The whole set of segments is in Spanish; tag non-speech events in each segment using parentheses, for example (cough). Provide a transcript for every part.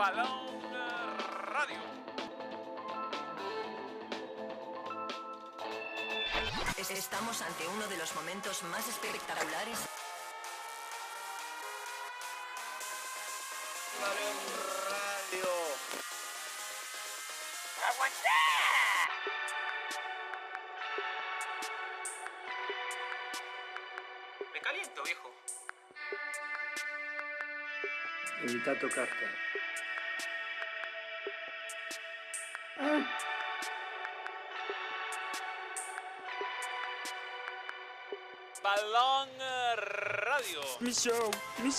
Balón Radio. Estamos ante uno de los momentos más espectaculares. Balón Radio. Me caliento, viejo. Evita tocarte. Balón Radio. Mi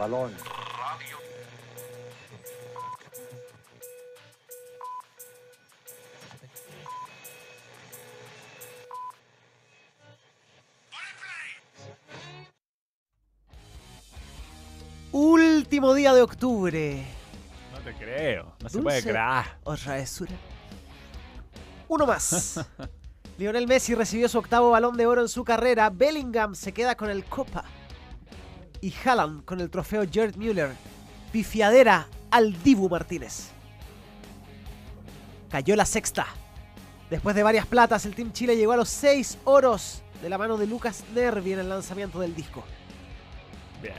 Balón. Último día de octubre. No te creo. No se puede creer. O travesura. Uno más. (laughs) Lionel Messi recibió su octavo balón de oro en su carrera. Bellingham se queda con el Copa. Y Haaland con el trofeo Gerd Müller. Pifiadera al Dibu Martínez. Cayó la sexta. Después de varias platas, el Team Chile llegó a los seis oros de la mano de Lucas Nervi en el lanzamiento del disco. Bien.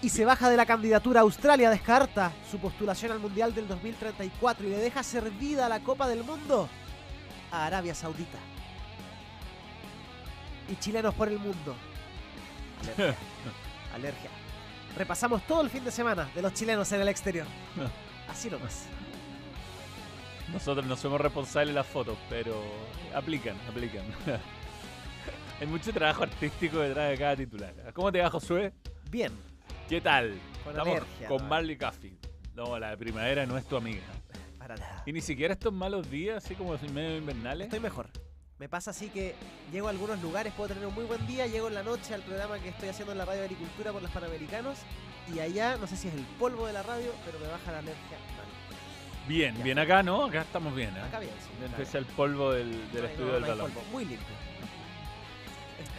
y se baja de la candidatura. Australia descarta su postulación al Mundial del 2034 y le deja servida la Copa del Mundo a Arabia Saudita. Y chilenos por el mundo. (laughs) Alergia. Repasamos todo el fin de semana de los chilenos en el exterior. (laughs) Así nomás. Nosotros no somos responsables de las fotos, pero aplican, aplican. (laughs) Hay mucho trabajo artístico detrás de cada titular. ¿Cómo te va, Josué? Bien. ¿Qué tal? Con Estamos alergia, con ¿no? Marley Caffey. No, la primavera no es tu amiga. Para nada. Y ni siquiera estos malos días, así como medio invernales. Estoy mejor. Me pasa así que llego a algunos lugares, puedo tener un muy buen día, llego en la noche al programa que estoy haciendo en la radio de agricultura por los panamericanos y allá, no sé si es el polvo de la radio, pero me baja la alergia. mal. Bien, Ya. bien acá, ¿no? Acá estamos bien, ¿eh? Acá bien, sí. bien. el polvo del, del No estudio no, del no hay balón. polvo, Muy limpio.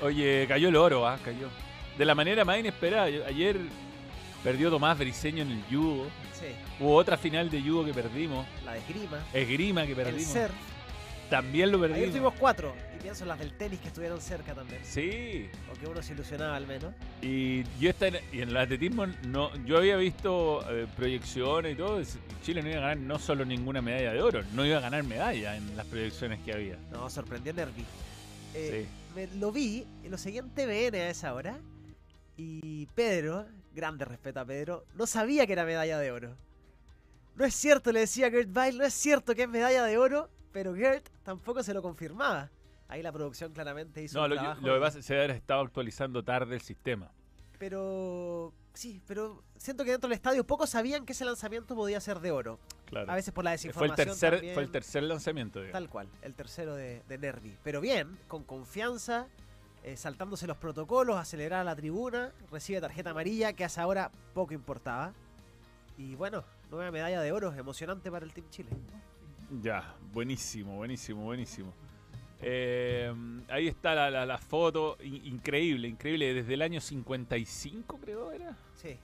Oye, cayó el oro, ¿ah? Cayó. De la manera más inesperada. Ayer perdió Tomás Briseño en el judo. Sí, Hubo otra final de judo que perdimos. la de esgrima, Esgrima que el perdimos. surf. También lo Ayer perdimos. tuvimos cuatro y pienso en las del tenis que estuvieron cerca también. Sí. O que uno se ilusionaba al menos. Y yo esta, y en el atletismo no, yo había visto eh, proyecciones y todo. Chile no iba a ganar no solo ninguna medalla de oro, no iba a ganar medalla en las proyecciones que había. No, sorprendió Nervi. Eh, Sí. me- lo vi lo seguí en TVN a esa hora. Y Pedro, grande respeto a Pedro, no sabía que era medalla de oro. No es cierto, le decía Gert Bile, no es cierto que es medalla de oro, pero Gert tampoco se lo confirmaba. Ahí la producción claramente hizo No, un lo, trabajo. lo que pasa es que estado actualizando tarde el sistema. Pero sí, pero siento que dentro del estadio pocos sabían que ese lanzamiento podía ser de oro. Claro. A veces por la fue, el desinformación tercer, también. fue el tercer lanzamiento. digamos. Tal cual, el tercero de, de Nervi. Pero bien, con confianza, eh, saltándose los protocolos, acelerar a la tribuna, recibe tarjeta amarilla que hasta ahora poco importaba. Y bueno, nueva medalla de oro, emocionante para el Team Chile. Ya, buenísimo, buenísimo, buenísimo. Eh, ahí está la, la- la foto, in- increíble, increíble. Desde el año 55 creo era, Sí,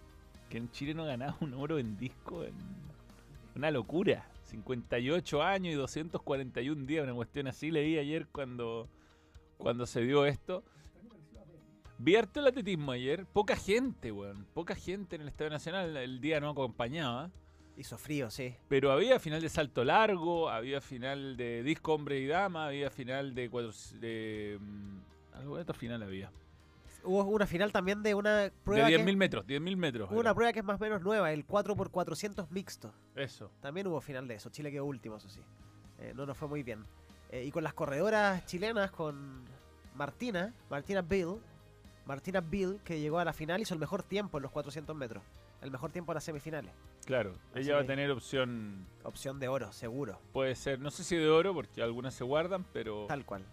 que en Chile no ganaba un oro en disco. en- Una locura. 58 años y 241 días, una cuestión así leí ayer cuando, cuando se dio esto. Vi harto el atletismo ayer, poca gente, weón, poca gente en el Estadio Nacional, el día no acompañaba. Hizo frío, sí. Pero había final de salto largo, había final de disco hombre y dama, había final de cuatro... De, mm, algo de otro final había. Hubo una final también de una De prueba, 10.000 que, metros, 10.000 metros. hubo una prueba que es más o menos nueva, el 4x400 mixto. Eso. También hubo final de eso. Chile quedó último, eso sí. Eh, no nos fue muy bien. Eh, y con las corredoras chilenas, con Martina, Martina Bill, Martina Bill, que llegó a la final, hizo el mejor tiempo en los 400 metros. El mejor tiempo en las semifinales. Claro, Así ella va a tener opción, Opción de oro, seguro. puede ser, no sé si de oro, porque algunas se guardan, pero, Tal cual.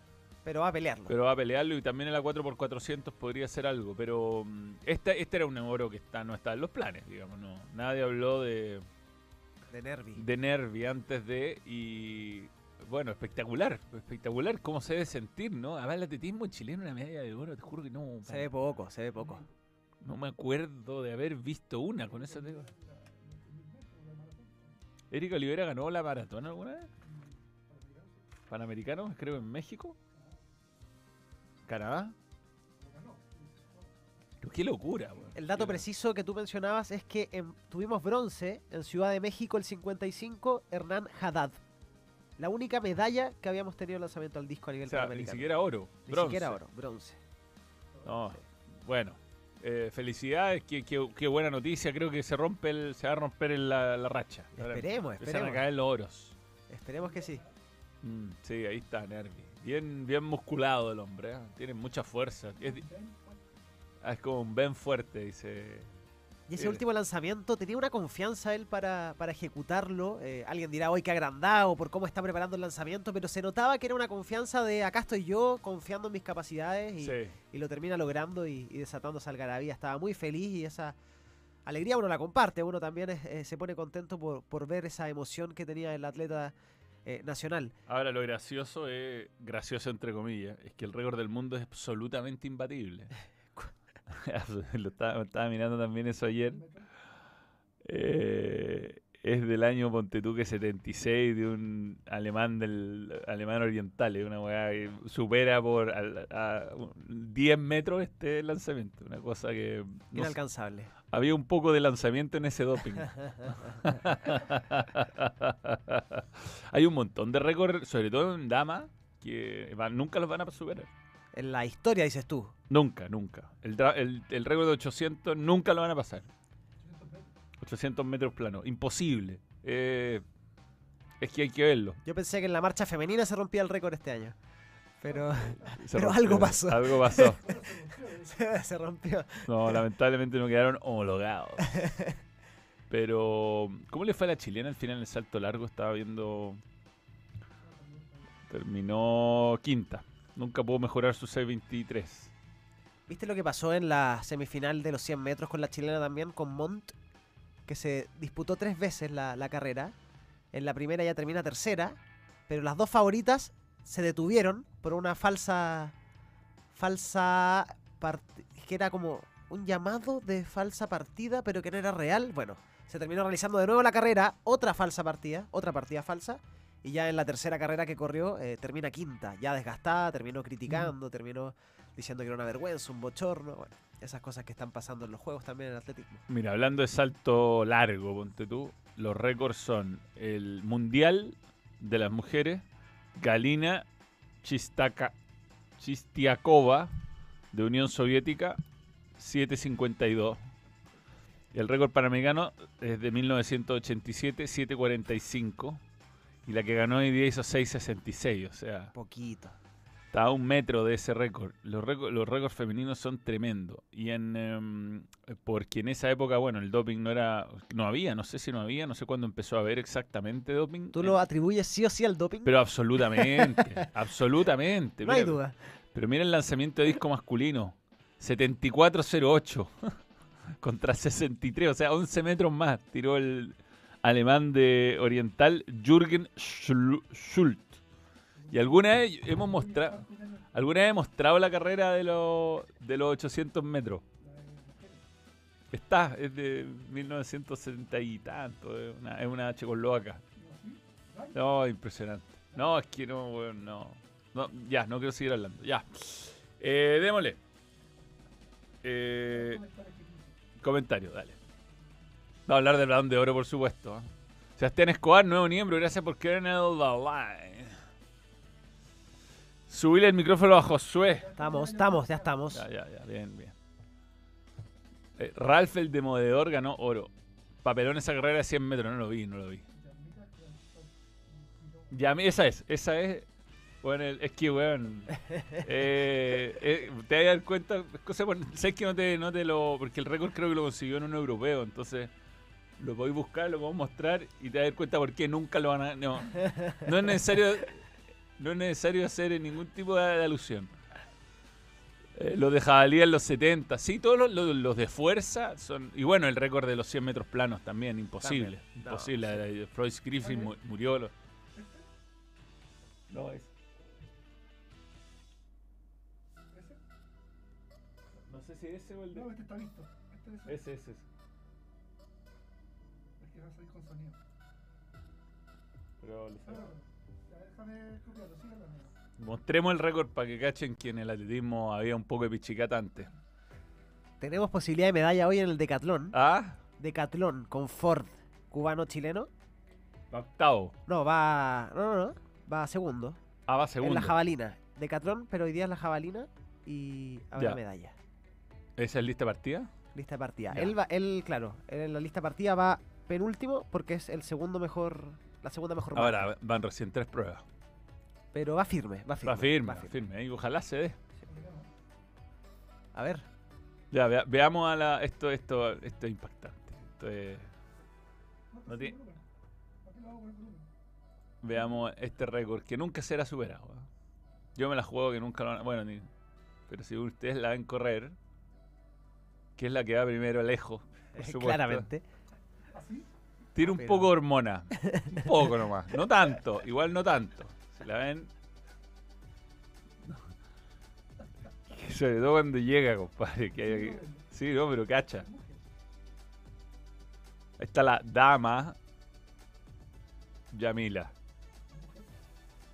Pero va a pelearlo. pero va a pelearlo y también en la 4x400 podría ser algo. Pero mm, esta, este era un oro que está, no está en los planes, digamos. no Nadie habló de, de Nervi. de Nervi antes de y bueno, espectacular, espectacular cómo se debe sentir, ¿no? Además el atletismo chileno una medalla de oro, te juro que no, Se ve poco, se ve poco. No me acuerdo de haber visto una con eso te digo. Erika Olivera ganó la maratón alguna vez. Panamericanos, creo en México. Canadá. Pero Qué locura. El dato preciso que tú mencionabas es que en- tuvimos bronce en Ciudad de México el 55, Hernán Haddad. La única medalla que habíamos tenido en lanzamiento al disco a nivel O sea, ni siquiera oro. Ni bronce. siquiera oro, bronce. No, bueno. Eh, felicidades, qué, qué- qué buena noticia. Creo que se rompe el, se va a romper el- la, la racha. Ahora Esperemos, Empiezan a esperemos. caer los oros. Esperemos que sí. Mm, sí, ahí está Nervi. Bien, bien musculado el hombre. ¿eh? Tiene mucha fuerza. Es, Ah, es como un Ben fuerte, dice. Y ese Bien. último lanzamiento tenía una confianza él para, para ejecutarlo. Eh, alguien dirá hoy que agrandado por cómo está preparando el lanzamiento, pero se notaba que era una confianza de acá estoy yo, confiando en mis capacidades y, Sí. y lo termina logrando y, y desatando esa algarabía. Estaba muy feliz y esa alegría uno la comparte. Uno también es- eh, se pone contento por, por ver esa emoción que tenía el atleta eh, nacional. Ahora, lo gracioso es, gracioso entre comillas, es que el récord del mundo es absolutamente imbatible. (laughs) (laughs) lo estaba, estaba mirando también eso ayer. Eh, es del año Ponte tú que 76 de un alemán del alemán oriental, es una weá que supera por a, un- 10 metros este lanzamiento, una cosa que no sé, Inalcanzable. había un poco de lanzamiento en ese doping. (laughs) (laughs) Hay un montón de récords, sobre todo en dama, que van- nunca los van a superar. En la historia, dices tú. Nunca, nunca. El, dra- el, el récord de 800 nunca lo van a pasar. 800 metros plano. Imposible. Eh, es que hay que verlo. Yo pensé que en la marcha femenina se rompía el récord este año. Pero (laughs) (laughs) algo pasó. Algo pasó. (laughs) se, se rompió. No, lamentablemente no quedaron homologados. Pero, ¿cómo le fue a la chilena al final en el salto largo? Estaba viendo. Terminó quinta. Nunca pudo mejorar su 6.23. ¿Viste lo que pasó en la semifinal de los 100 metros con la chilena también, con Montt? Que se disputó tres veces la, la carrera. En la primera ya termina tercera, pero las dos favoritas se detuvieron por una falsa. falsa. que era como un llamado de falsa partida, pero que no era real. Bueno, se terminó realizando de nuevo la carrera, otra falsa partida, otra partida falsa. Y ya en la tercera carrera que corrió, eh, termina quinta, ya desgastada, terminó criticando, terminó diciendo que era una vergüenza, un bochorno. Bueno, esas cosas que están pasando en los juegos también en el atletismo. Mira, hablando de salto largo, ponte tú, los récords son el Mundial de las Mujeres, Galina Chistaka, Chistiakova, de Unión Soviética, 7.52. Y el récord panamericano es de 1987, 7.45. Y la que ganó hoy día hizo 6.66, o sea, Poquito. está a un metro de ese récord. Los, récords. los récords femeninos son tremendos. Y en em, porque en esa época, bueno, el doping no era, no había, no sé si no había, no sé cuándo empezó a haber exactamente doping. ¿Tú Eh, lo atribuyes sí o sí al doping? Pero (laughs) absolutamente, absolutamente. no hay Mira- duda. Pero mira el lanzamiento de disco masculino, 74.08 (laughs) contra 63, o sea, 11 metros más. Tiró el alemán de oriental Jürgen Schul- Schult. Y alguna vez hemos mostrado, alguna vez mostrado la carrera de los de los 800 metros. Está, es de 1970 y tanto, es una, es una checoslovaca. No, impresionante. No, es que no, weón, no. No, ya, no quiero seguir hablando. Ya. Eh, démosle. Eh, comentario, dale. A hablar del balón de oro, por supuesto. Sebastián Escobar, nuevo miembro, gracias por querer en el live. Subirle el micrófono a Josué. Estamos, estamos, ya estamos. Ya, ya, ya, bien, bien. Eh, Ralph el demoledor ganó oro. Papelón esa carrera de 100 metros, no lo vi, no lo vi. Ya, esa es, esa es. Bueno, es que, weón. (laughs) eh, eh, te vas a dar cuenta, es cosa, bueno, sabes que no te, no te lo. Porque el récord creo que lo consiguió en un europeo, entonces. Lo podéis buscar, lo podemos mostrar y te vas a dar cuenta por qué nunca lo van a. No, no es necesario. No es necesario hacer ningún tipo de, de alusión. Eh, los de jabalí en los 70. Sí, todos los, los- los de fuerza son. Y bueno, el récord de los 100 metros planos también, imposible. También. No, Imposible. Eh, Freud Griffin mu- murió. lo- No, es. No sé si ese o el de. No, este está listo. Este es Ese, ese, ese. Va a salir con sonido. Pero le déjame copiarlo, amigo. Mostremos el récord para que cachen que en el atletismo había un poco de pichicata antes. Tenemos posibilidad de medalla hoy en el decatlón. Ah, Decatlón con Ford, cubano-chileno. octavo. No, va. No, no, no. Va segundo. Ah, va En segundo. la jabalina. Decatlón, pero hoy día es la jabalina y habrá Ya. medalla. ¿Esa es lista de partida? Lista de partida. Ya. Él va, él, claro, él en la lista de partida va penúltimo porque es el segundo mejor. La segunda mejor marca. Ahora van recién tres pruebas. Pero va firme, va firme. Va firme, va va firme. firme. Y ojalá se dé. A ver. Ya, vea- veamos a la. Esto, esto, esto es impactante. Esto es- no tiene- veamos este récord que nunca será superado. ¿eh? Yo me la juego que nunca lo van a- Bueno, ni- pero si ustedes la ven correr, que es la que va primero lejos, (laughs) Claramente. Tiene un poco de hormona. Un poco nomás. No tanto. Igual no tanto. Si la ven. Sobre todo cuando llega, compadre. Que hay aquí- Sí, no, pero cacha. Ahí está la dama. Yamila.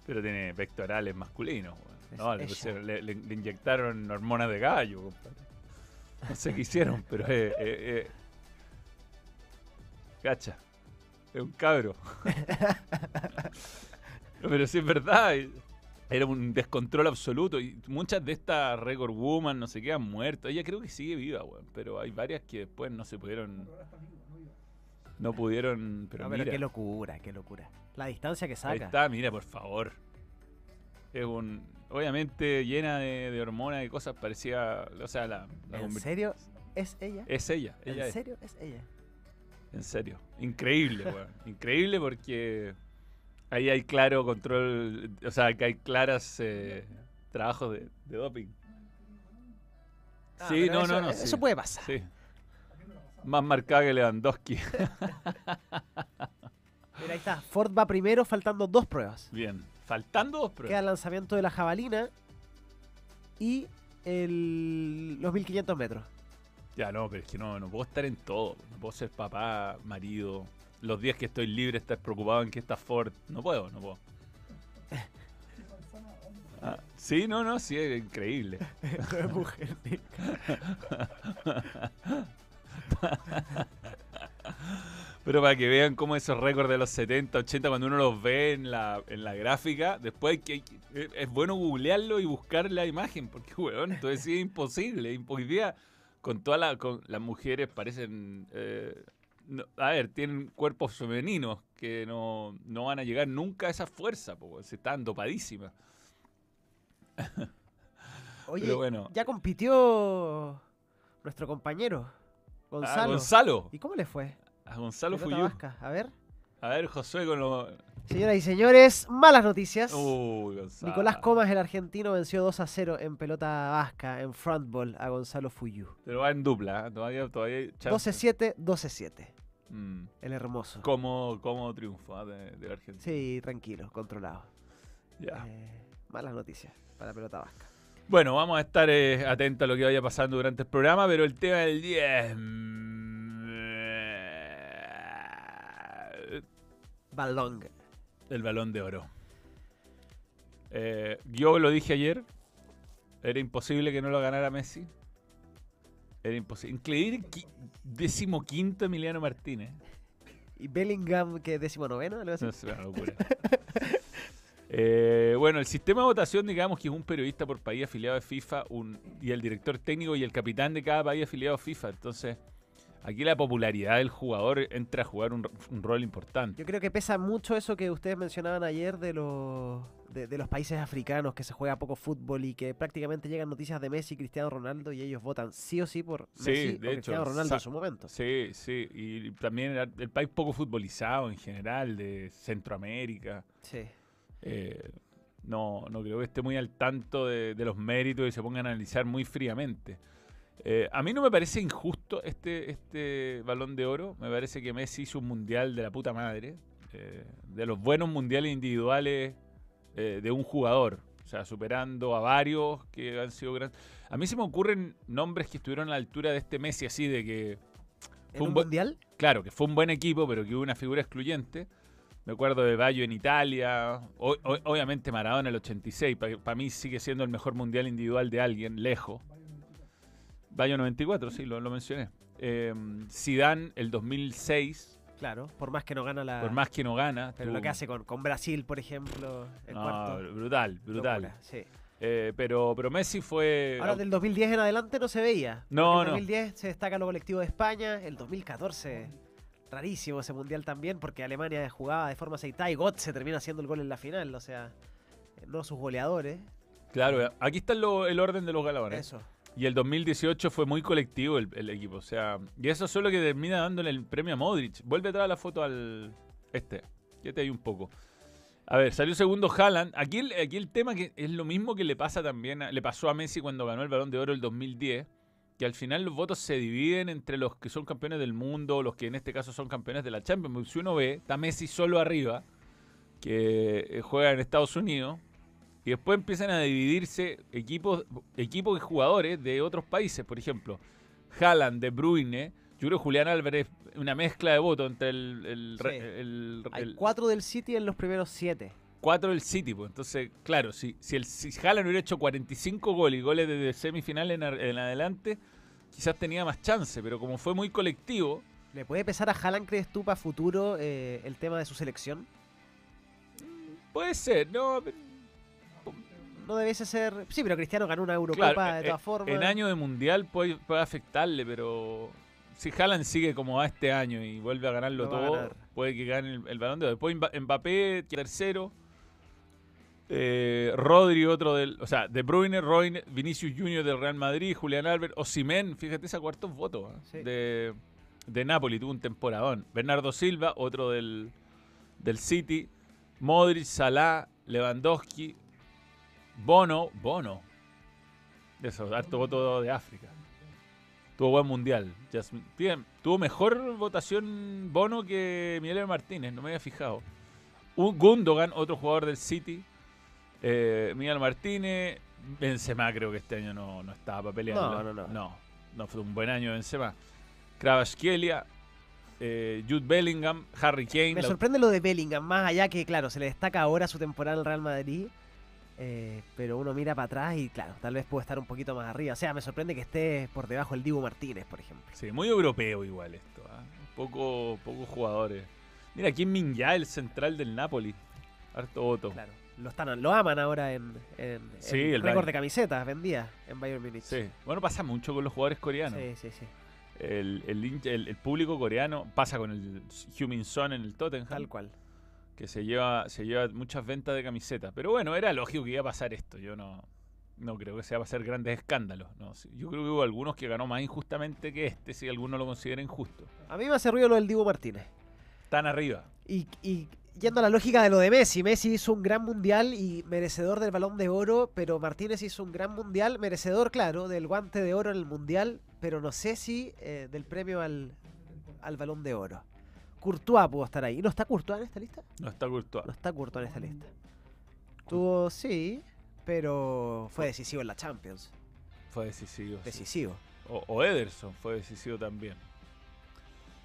Pero tiene pectorales masculinos. No, le, pusieron- le- le- le inyectaron hormonas de gallo, compadre. No sé qué hicieron, pero eh, eh, eh. Cacha. Es un cabro. (laughs) Pero sí es verdad. Era un descontrol absoluto. Y muchas de estas record woman no se quedan muertas. Ella creo que sigue viva, weón. Pero hay varias que después no se pudieron. No pudieron. Pero, No, pero mira. qué locura, qué locura. La distancia que Ahí saca. está, mira, por favor. Es un. Obviamente llena de, de hormonas y cosas. Parecía. O sea, la. la ¿En serio? ¿Es ella? Es ella. ella ¿En es. serio? ¿Es ella? En serio. Increíble, weón. Increíble porque ahí hay claro control, o sea, que hay claras eh, trabajos de, de doping. Ah, sí, no, eso, no, no. Eso sí, puede pasar. Sí. Más marcada que Lewandowski. (laughs) Mira, ahí está. Ford va primero, faltando dos pruebas. Bien. Faltando dos Queda pruebas. el lanzamiento de la jabalina y el, los 1500 metros. Ya, no, pero es que no, no puedo estar en todo. No puedo ser papá, marido. Los días que estoy libre, estar preocupado en que está Ford. No puedo, no puedo. (laughs) Ah, sí, no, no, sí, es increíble. (laughs) (laughs) Pero para que vean cómo esos récords de los 70, 80, cuando uno los ve en la, en la gráfica, después que, es- bueno googlearlo y buscar la imagen, porque, weón, entonces sí es imposible. impo- Hoy día, con todas la- las mujeres parecen... eh, no- a ver, tienen cuerpos femeninos que no, no van a llegar nunca a esa fuerza, porque se están dopadísimas. (laughs) Oye, Pero bueno. ya compitió nuestro compañero, Gonzalo. Ah, Gonzalo. ¿Y cómo le fue? A Gonzalo Pelota Fuyú. A ver. A ver, Josué con los... Señoras y señores, malas noticias. Nicolás Comas, el argentino, venció 2 a 0 en pelota vasca, en frontball, a Gonzalo Fuyú. Pero va en dupla, ¿eh? todavía, todavía hay chance. 12-7, 12-7. Mm. El hermoso. Como, como triunfo ¿ah? de, de Argentina. Sí, tranquilo, controlado. Ya. Eh, malas noticias para la pelota vasca. Bueno, vamos a estar eh, atentos a lo que vaya pasando durante el programa, pero el tema del 10. Balón. El balón de oro. Eh, yo lo dije ayer. Era imposible que no lo ganara Messi. Era imposible. Qui- decimoquinto Emiliano Martínez. Y Bellingham, que es décimo noveno, algo así. No sé, una locura. Eh, bueno, el sistema de votación, digamos que es un periodista por país afiliado a FIFA un, y el director técnico y el capitán de cada país afiliado a FIFA. Entonces, aquí la popularidad del jugador entra a jugar un, un rol importante. Yo creo que pesa mucho eso que ustedes mencionaban ayer de los, de, de los países africanos que se juega poco fútbol y que prácticamente llegan noticias de Messi y Cristiano Ronaldo y ellos votan sí o sí por Sí, Messi de o hecho, Cristiano Ronaldo en su momento. Sí, sí. Y también el país poco futbolizado en general, de Centroamérica. Sí. Eh, no, no creo que esté muy al tanto de, de los méritos y se pongan a analizar muy fríamente. Eh, a mí no me parece injusto este, este balón de oro. Me parece que Messi hizo un mundial de la puta madre. eh, de los buenos mundiales individuales eh, de un jugador. O sea, superando a varios que han sido grandes. A mí se me ocurren nombres que estuvieron a la altura de este Messi, así de que ¿En Fue un un buen- mundial? Claro, que fue un buen equipo, pero que hubo una figura excluyente. Me acuerdo de Bayo en Italia. O- o- obviamente Maradona en el 86. Para mí sigue siendo el mejor mundial individual de alguien, lejos. Bayo 94, sí, lo, lo mencioné. Eh, Zidane el 2006, Claro, por más que no gana la... por más que no gana. Pero lo que hace con, con Brasil, por ejemplo, el No, cuarto. brutal, brutal. locura, sí. Eh, pero, pero Messi fue... Ahora del 2010 en adelante no se veía. No, En el no. 2010 se destaca lo colectivo de España. El 2014, rarísimo ese mundial también, porque Alemania jugaba de forma aceitada y Götze termina haciendo el gol en la final. O sea, no sus goleadores. Claro, aquí está lo- el orden de los galardones. Eso. Y el 2018 fue muy colectivo el, equipo. O sea, y eso es lo que termina dándole el premio a Modric. Vuelve a traer la foto al. Este. Quédate ahí un poco. A ver, salió segundo Haaland. Aquí el, aquí el tema que es lo mismo que le pasa también, le pasó a Messi cuando ganó el Balón de Oro el 2010, que al final los votos se dividen entre los que son campeones del mundo, los que en este caso son campeones de la Champions. Si uno ve, está Messi solo arriba, que eh, juega en Estados Unidos, y después empiezan a dividirse equipos, equipos y jugadores de otros países. Por ejemplo, Haaland, De Bruyne. Yo creo que Julián Álvarez, una mezcla de votos entre el, el, Sí. re- el- Hay cuatro del City en los primeros siete. cuatro del City. Pues. Entonces, claro, si, si, el, si Haaland hubiera hecho 45 goles y goles desde semifinal en adelante, quizás tenía más chance. Pero como fue muy colectivo, ¿Le puede pesar a Haaland, crees tú, para futuro eh, el tema de su selección? puede ser, ¿no? No debiese ser. Sí, pero Cristiano ganó una Eurocopa Claro, de eh, todas formas. En año de mundial puede, puede afectarle, pero si Haaland sigue como va este año y vuelve a ganarlo a todo, ganar. puede que gane el, el balón de oro. Después Mba- Mbappé, tercero. Eh, Rodri, otro del. O sea, De Bruyne, Royne, Vinicius Junior del Real Madrid, Julián Albert, Osimen, fíjate, esa cuartos votos ¿eh? Sí. de, de Napoli, tuvo un temporadón. Bernardo Silva, otro del, del City. Modric, Salah, Lewandowski, Bono, Bono. De esos, harto voto de África. Tuvo buen mundial. Jasmine- tuvo mejor votación Bono que Miguel Martínez, no me había fijado. Un Gundogan, otro jugador del City. Eh, Miguel Martínez. Benzema creo que este año no, no estaba para pelear. No, no, no. No, no fue un buen año Benzema. Kravaskelia, eh, Jude Bellingham, Harry Kane. Me sorprende lo de Bellingham, más allá que, claro, se le destaca ahora su temporada en el Real Madrid. Eh, pero uno mira para atrás y, claro, tal vez puede estar un poquito más arriba. O sea, me sorprende que esté por debajo el Dibu Martínez, por ejemplo. Sí, muy europeo igual esto. ¿ah? Poco, pocos jugadores. Mira, aquí en Minja, el central del Napoli. Harto voto. Claro. Lo, están, lo aman ahora en, en, Sí, en el récord de camisetas vendía en Bayern Munich. Sí. Bueno, pasa mucho con los jugadores coreanos. sí, sí, sí. El, el, el- el público coreano pasa con el Heung-Min Son en el Tottenham. Tal cual. Que se lleva, se lleva muchas ventas de camisetas. Pero bueno, era lógico que iba a pasar esto. Yo no, no creo que sea va a ser grandes escándalos. No. Yo creo que hubo algunos que ganó más injustamente que este, si alguno lo considera injusto. A mí me hace ruido lo del Dibu Martínez. Tan arriba. Y, y yendo a la lógica de lo de Messi, Messi hizo un gran mundial y merecedor del balón de oro, pero Martínez hizo un gran mundial, merecedor, claro, del guante de oro en el mundial, pero no sé si eh, del premio al, al balón de oro. Courtois pudo estar ahí. ¿No está Courtois en esta lista? No está Courtois. No está Courtois en esta lista. Tuvo, sí, pero fue decisivo en la Champions. Fue decisivo. sí. Decisivo. O, o Ederson fue decisivo también.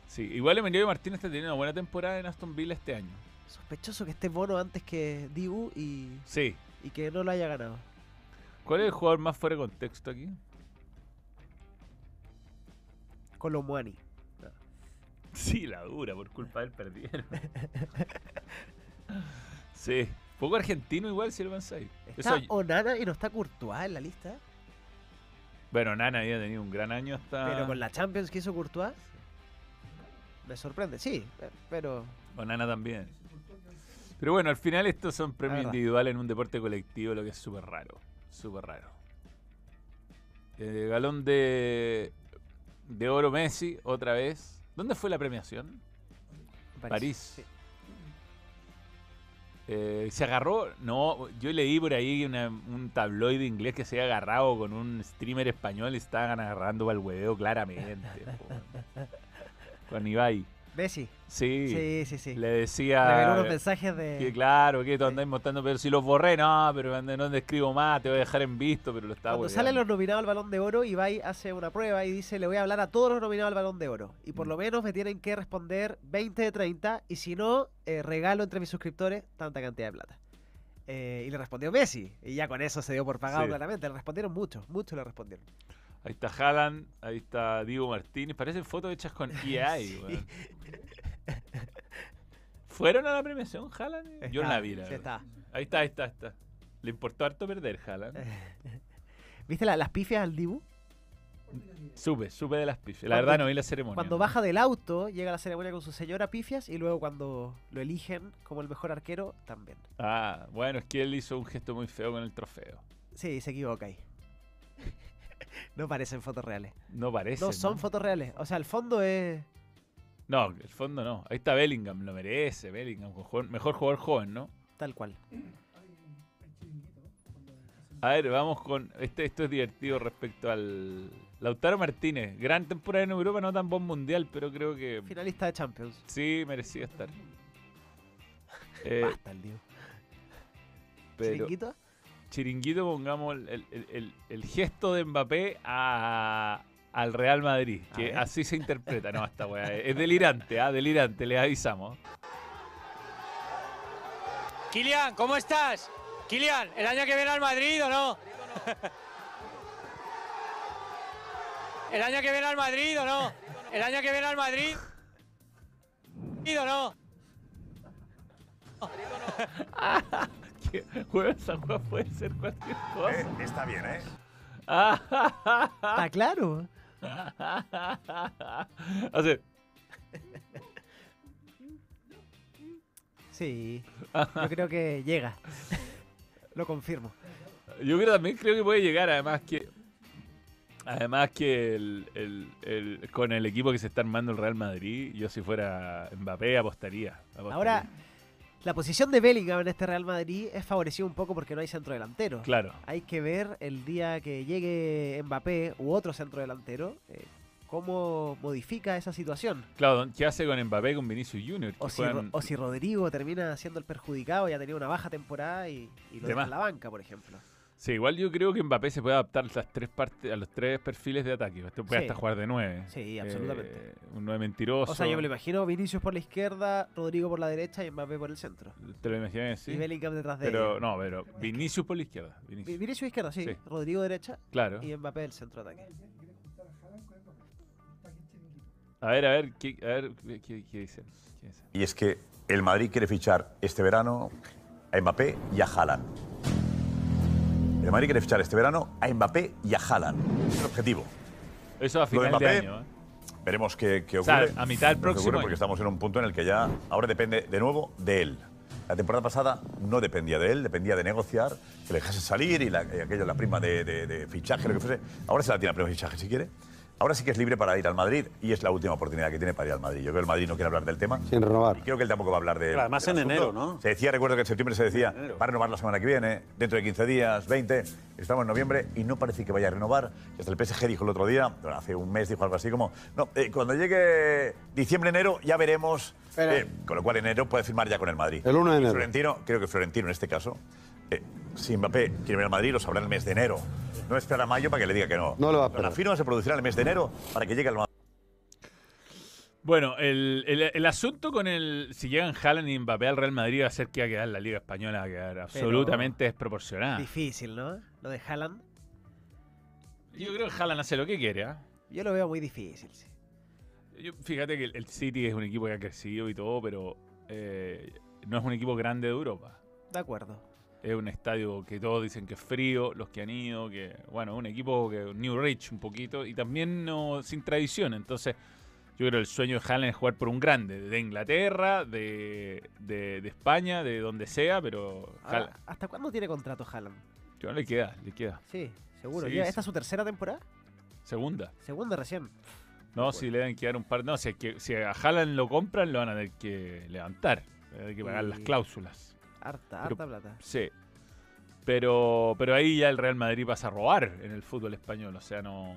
Sí, igual Emilio Martínez está teniendo una buena temporada en Aston Villa este año. Sospechoso que esté Bono antes que Dibu y, Sí. y que no lo haya ganado. ¿Cuál es el jugador más fuera de contexto aquí? Colomwani. Sí, la dura, por culpa del perdieron. sí. Poco argentino igual si lo pensáis. Está Eso- Onana y no está Courtois en la lista. bueno, Nana había tenido un gran año hasta... Pero con la Champions que hizo Courtois. Me sorprende, sí, pero Onana también. Pero bueno, al final estos son premios individuales en un deporte colectivo, lo que es súper raro. Súper raro. Eh, galón de, de oro Messi, otra vez. ¿Dónde fue la premiación? París. Sí. Eh, se agarró, no, yo leí por ahí una- un tabloide inglés que se había agarrado con un streamer español y estaban agarrando el hueveo claramente. po. (laughs) con Ibai. Messi. Sí, Sí, sí, sí. le decía... Reveló unos mensajes de. Que claro, que tú andáis mostrando, pero si los borré, no, pero no te escribo más, te voy a dejar en visto, pero lo estaba Cuando salen los nominados al Balón de Oro, Ibai hace una prueba y dice, le voy a hablar a todos los nominados al Balón de Oro. Y por Mm. lo menos me tienen que responder 20 de 30 y si no, eh, regalo entre mis suscriptores tanta cantidad de plata. Eh, y le respondió Messi. Y ya con eso se dio por pagado Sí. claramente. Le respondieron muchos, muchos le respondieron. Ahí está Haaland, ahí está Diego Martínez, parecen fotos hechas con (laughs) EA. Sí. weón. ¿Fueron a la premiación Haaland? Yo no la vi, la Sí, está. Ahí está, ahí está, ahí está. Le importó harto perder Haaland. (laughs) ¿Viste la- las pifias al Dibu? Supe, supe de las pifias. La Cuando- verdad no vi la ceremonia. Cuando baja del auto, llega a la ceremonia con su señora pifias y luego cuando lo eligen como el mejor arquero, también. Ah, bueno, es que él hizo un gesto muy feo con el trofeo. Sí, se equivoca ahí. No parecen fotos reales. No parece. No son fotos reales. O sea, el fondo es... No, el fondo no. Ahí está Bellingham, lo merece. Bellingham, mejor jugador joven, ¿no? Tal cual. A ver, vamos con. Este, esto es divertido respecto al. Lautaro Martínez. Gran temporada en Europa, no tan buen mundial, pero creo que Finalista de Champions. sí merecía estar. Eh, (laughs) Basta el Diego. pero ¿Chiringuito? Chiringuito, pongamos el, el- el- gesto de Mbappé a- al Real Madrid, que así se interpreta, ¿no? Esta weá. Es delirante, ¿ah? Delirante, les avisamos. Kilian, ¿cómo estás? Kilian, (laughs) ¿el año que viene al Madrid o no? ¿El año que viene al Madrid o no? ¿El año que viene al Madrid? ¿O no? Que, weón, esa weá puede ser cualquier cosa. está bien, ¿eh? Está claro. Hace- Sí. Yo creo que llega. Lo confirmo. Yo creo también creo que puede llegar, además que además que el, el- el- con el equipo que se está armando el Real Madrid, yo si fuera Mbappé apostaría. apostaría. Ahora, la posición de Bellingham en este Real Madrid es favorecida un poco porque no hay centro delantero. claro, Hay que ver el día que llegue Mbappé u otro centro delantero eh, cómo modifica esa situación. claro, ¿qué hace con Mbappé con Vinicius Junior? O si, Ro- o si Rodrigo termina siendo el perjudicado y ha tenido una baja temporada y, y lo De deja en la banca, por ejemplo. Sí, igual yo creo que Mbappé se puede adaptar a las tres partes, a los tres perfiles de ataque. Este puede Sí. hasta jugar de nueve. Sí, absolutamente. Eh, un nueve mentiroso. O sea, yo me lo imagino Vinicius por la izquierda, Rodrigo por la derecha y Mbappé por el centro. Te lo imaginas, sí. Y Bellingham detrás de Pero no, pero Vinicius por la izquierda. Vi- Vinicius. Vinicius izquierda, sí. Sí. Rodrigo derecha Claro. y Mbappé el centro de ataque. A ver, a ver, ¿qué, a ver, ¿qué, qué dicen? ¿Qué dicen? Y es que el Madrid quiere fichar este verano a Mbappé y a Haaland. El Madrid quiere fichar este verano a Mbappé y a Haaland. Es el objetivo. Eso a de final de, Mbappé, año. ¿eh? Veremos qué, qué O sea, ocurre. a mitad del próximo ocurre año. Porque estamos en un punto en el que ya ahora depende de nuevo de él. La temporada pasada no dependía de él, dependía de negociar, que le dejase salir y, la, y aquello, la prima de, de- de fichaje, lo que fuese. Ahora se la tiene la prima de fichaje si quiere. Ahora sí que es libre para ir al Madrid y es la última oportunidad que tiene para ir al Madrid. Yo creo que el Madrid no quiere hablar del tema. Sin renovar. Y creo que él tampoco va a hablar de Pero además del en asunto. enero, ¿no? Se decía, recuerdo que en septiembre se decía, va a renovar la semana que viene, dentro de 15 días, 20. Estamos en noviembre y no parece que vaya a renovar. Y Hasta el PSG dijo el otro día, bueno, hace un mes dijo algo así como, no, eh, cuando llegue diciembre, enero, ya veremos. Eh, con lo cual, enero puede firmar ya con el Madrid. El 1 de Y enero. Florentino, creo que Florentino en este caso, eh, si Mbappé quiere venir al Madrid, lo sabrá en el mes de enero. No esperar a mayo para que le diga que no. No lo va a La firma se producirá en el mes de enero para que llegue al Madrid. Bueno, el, el- el asunto con el. Si llegan Haaland y Mbappé al Real Madrid va a ser que va a quedar la Liga Española, va a quedar absolutamente desproporcionada. Difícil, ¿no? Lo de Haaland. Yo creo que Haaland hace lo que quiere, ¿ah? Yo lo veo muy difícil. sí. Yo- fíjate que el- el City es un equipo que ha crecido y todo, pero eh, no es un equipo grande de Europa. De acuerdo. Es un estadio que todos dicen que es frío, los que han ido, que bueno, un equipo que New Rich un poquito y también no sin tradición. Entonces, yo creo que el sueño de Haaland es jugar por un grande, de Inglaterra, de, de- de España, de donde sea, pero Ahora, ¿Hasta cuándo tiene contrato Haaland? yo no le queda, le queda. Sí, seguro. Sí, ¿Ya. ¿Esta es su tercera temporada? Segunda. Segunda recién. No, si le deben quedar un par. No, si, es que, si a Haaland lo compran, lo van a tener que levantar. Hay que pagar las cláusulas. Harta, Pero- harta plata. Sí. Pero, pero ahí ya el Real Madrid pasa a robar en el fútbol español. O sea, no.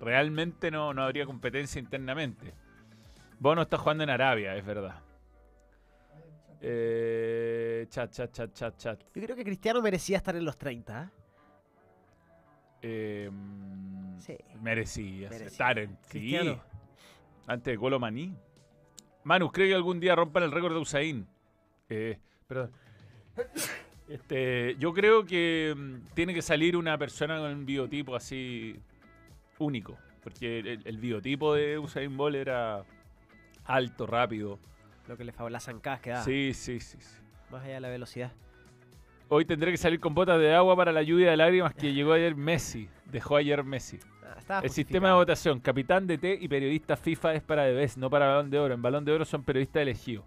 Realmente no, no habría competencia internamente. Bono está jugando en Arabia, es verdad. Eh, chat, chat, chat, chat, chat. Yo creo que Cristiano merecía estar en los 30. ¿eh? Eh, Sí. Merecía Merecía. estar en. Sí. Antes de Colo Maní. Manus, ¿cree que algún día rompan el récord de Usain? Perdón. Este, yo creo que mm, tiene que salir una persona con un biotipo así único. Porque el, el biotipo de Usain Bolt era alto, rápido. Lo que le favor las zancadas que da. Sí, sí, sí, sí. Más allá de la velocidad. Hoy tendré que salir con botas de agua para la lluvia de lágrimas que llegó ayer Messi. Dejó ayer Messi. Ah, El sistema de votación, capitán de T y periodista FIFA es para bebés, no para balón de oro. En balón de oro son periodistas elegidos.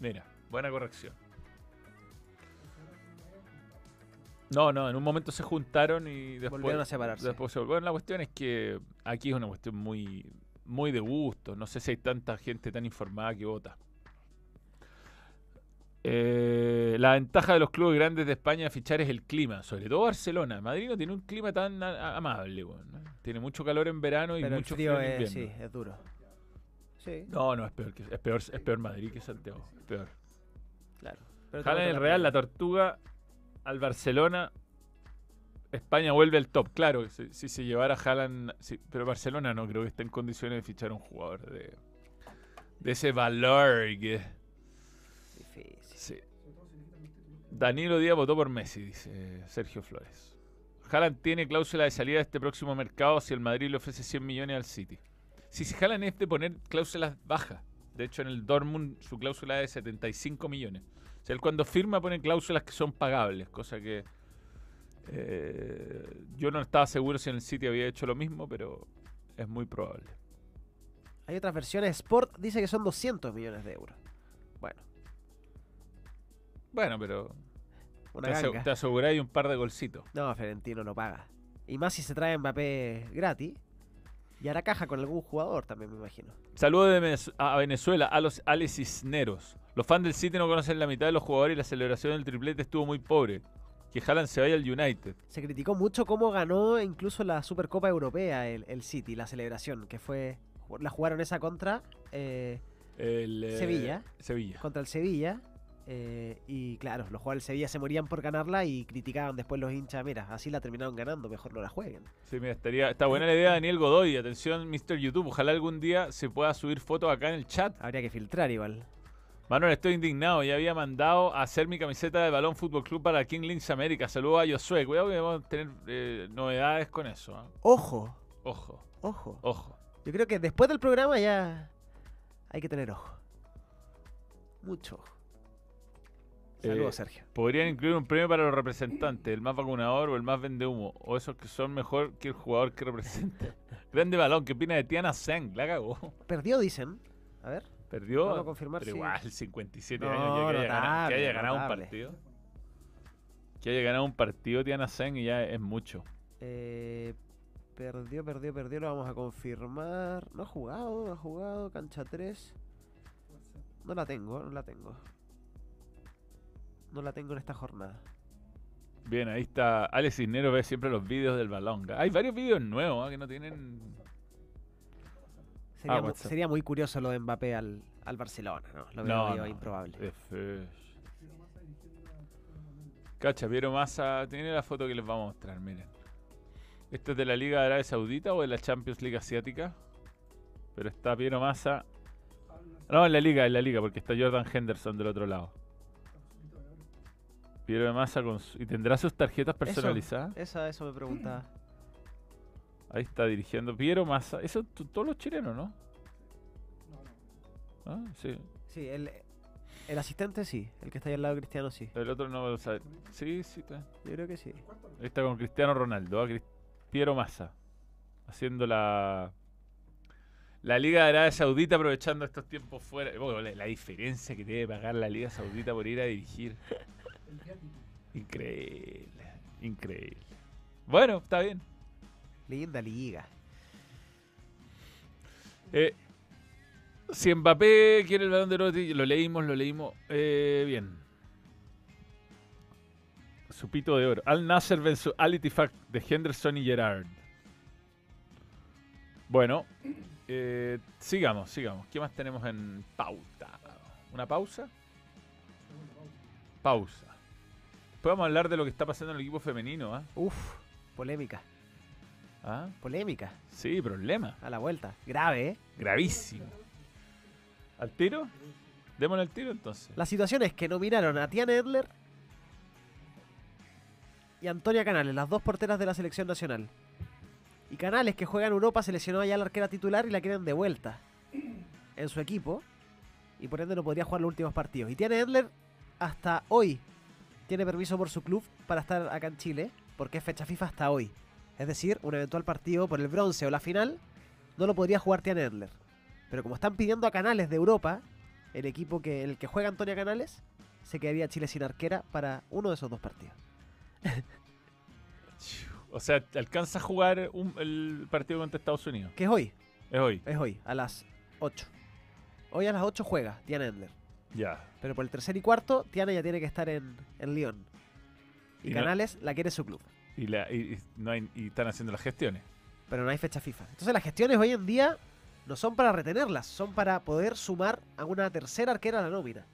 Mira, buena corrección. No, no, en un momento se juntaron y después. Volvieron a separarse. Después se volvieron. La cuestión es que aquí es una cuestión muy, muy de gusto. No sé si hay tanta gente tan informada que vota. Eh, la ventaja de los clubes grandes de España de fichar es el clima, sobre todo Barcelona. Madrid no tiene un clima tan a- a- amable, tiene mucho calor en verano y Pero el mucho frío frío en es, sí, es duro. Sí, No, no, es peor, que, es peor, es peor Madrid que Santiago, es peor. claro. Pero Jalan te el Real, la. Tortuga, al Barcelona, España vuelve al top. Claro, si, si se llevara Haaland, sí, pero Barcelona no creo que esté en condiciones de fichar a un jugador de, de ese valor. que- Difícil. sí. Danilo Díaz votó por Messi, dice Sergio Flores. Haaland tiene cláusula de salida de este próximo mercado si el Madrid le ofrece 100 millones al City. Si si Haaland es de poner cláusulas bajas. De hecho, en el Dortmund su cláusula es de 75 millones. O sea, él cuando firma pone cláusulas que son pagables, cosa que eh, yo no estaba seguro si en el City había hecho lo mismo, pero es muy probable. Hay otras versiones. Sport dice que son 200 millones de euros. Bueno, Bueno, pero una te, ganga. te aseguráis un par de golcitos. No, Florentino no paga. Y más si se trae Mbappé gratis. Y hará caja con algún jugador también, me imagino. Saludos a Venezuela a los Ale Cisneros. Los fans del City no conocen la mitad de los jugadores y la celebración del triplete estuvo muy pobre. Que Haaland se vaya al United. Se criticó mucho cómo ganó incluso la Supercopa Europea el, el City, la celebración, que fue. La jugaron esa contra. eh, El, eh, Sevilla. Sevilla. contra el Sevilla. eh, y claro, los jugadores del Sevilla se morían por ganarla y criticaban después los hinchas. Mira, así la terminaron ganando, mejor no la jueguen. Sí, mira, estaría, está buena la idea de Daniel Godoy. Atención, Mr. YouTube. Ojalá algún día se pueda subir fotos acá en el chat. Habría que filtrar igual. Manuel, estoy indignado. Ya había mandado a hacer mi camiseta de Balón Fútbol Club para King Links América. Saludos a Josué. Cuidado que vamos a tener eh, novedades con eso. ¿ah? Ojo, Ojo, ojo. ojo. Yo creo que después del programa ya hay que tener ojo. Mucho ojo. Saludos, Eh, Sergio. Podrían incluir un premio para los representantes, el más vacunador o el más vende humo, o esos que son mejor que el jugador que representa. (laughs) Grande balón, ¿qué opina de Tiana Zeng? La cagó. Perdió, dicen. A ver. Perdió. Vamos a confirmar pero si- igual, 57 No, años ya que haya, ganado, que notable, haya ganado un notable. partido. Que haya ganado un partido Tiana Zeng y ya es mucho. Eh, perdió, perdió, perdió. Lo vamos a confirmar. No ha jugado, no ha jugado. Cancha 3. No la tengo, no la tengo. No la tengo en esta jornada. Bien, ahí está. Alex Cisneros ve siempre los vídeos del balón. Hay varios vídeos nuevos ¿ah? que no tienen. Sería, Ah, mu- sería muy curioso lo de Mbappé al, al Barcelona, ¿no? Lo veo No, no, improbable. fresh. Cacha, Piero Massa tiene la foto que les vamos a mostrar, miren. ¿Esto es de la Liga de Arabia Saudita o de la Champions League Asiática? Pero está Piero Massa. No, en la Liga, en la Liga, porque está Jordan Henderson del otro lado. Piero Massa con su- ¿Y tendrá sus tarjetas personalizadas? Esa, eso me preguntaba. Ahí está dirigiendo Piero Massa. Eso todos los chilenos, ¿no? Ah, sí. Sí, el, el asistente sí. El que está ahí al lado de Cristiano sí. El otro no lo sabe. Sí, sí, está. Yo creo que sí. Ahí está con Cristiano Ronaldo, ¿ah? Piero Massa. Haciendo la. La Liga de Arabia Saudita aprovechando estos tiempos fuera. Bueno, la, la diferencia que tiene que pagar la Liga Saudita por ir a dirigir. Increíble. Increíble. Bueno, está bien. Linda liga. Eh, si Mbappé quiere el balón de oro, lo leímos, lo leímos. Eh, bien. Su pito de oro. Al Nasser versus Al de Henderson y Gerard. Bueno, eh, sigamos, sigamos. ¿Qué más tenemos en pauta? ¿Una pausa? Pausa. Podemos hablar de lo que está pasando en el equipo femenino, ¿ah? Uf, polémica. ¿Ah? Polémica. Sí, problema. A la vuelta. Grave, ¿eh? Gravísimo. ¿Al tiro? Démosle al tiro entonces. La situación es que nominaron a Tiana Edler y Antonia Canales, las dos porteras de la selección nacional. Y Canales, que juega en Europa, se lesionó allá la arquera titular y la quieren de vuelta en su equipo. Y por ende no podría jugar los últimos partidos. Y Tiana Edler, hasta hoy, tiene permiso por su club para estar acá en Chile, porque es fecha FIFA hasta hoy. Es decir, un eventual partido por el bronce o la final, no lo podría jugar Tiana Edler. Pero como están pidiendo a Canales de Europa, el equipo que el que juega Antonia Canales, se quedaría Chile sin arquera para uno de esos dos partidos. (laughs) O sea, alcanza a jugar un- el partido contra Estados Unidos. Que es hoy, Es hoy. es hoy, a las 8. Hoy a las 8 juega Tiana Edler. Ya. Pero por el tercer y cuarto, Tiana ya tiene que estar en, en Lyon. Y, Y no- Canales la quiere su club. Y, la, y, y no hay- y están haciendo las gestiones. Pero no hay fecha FIFA. Entonces las gestiones hoy en día no son para retenerlas, son para poder sumar a una tercera arquera a la nómina.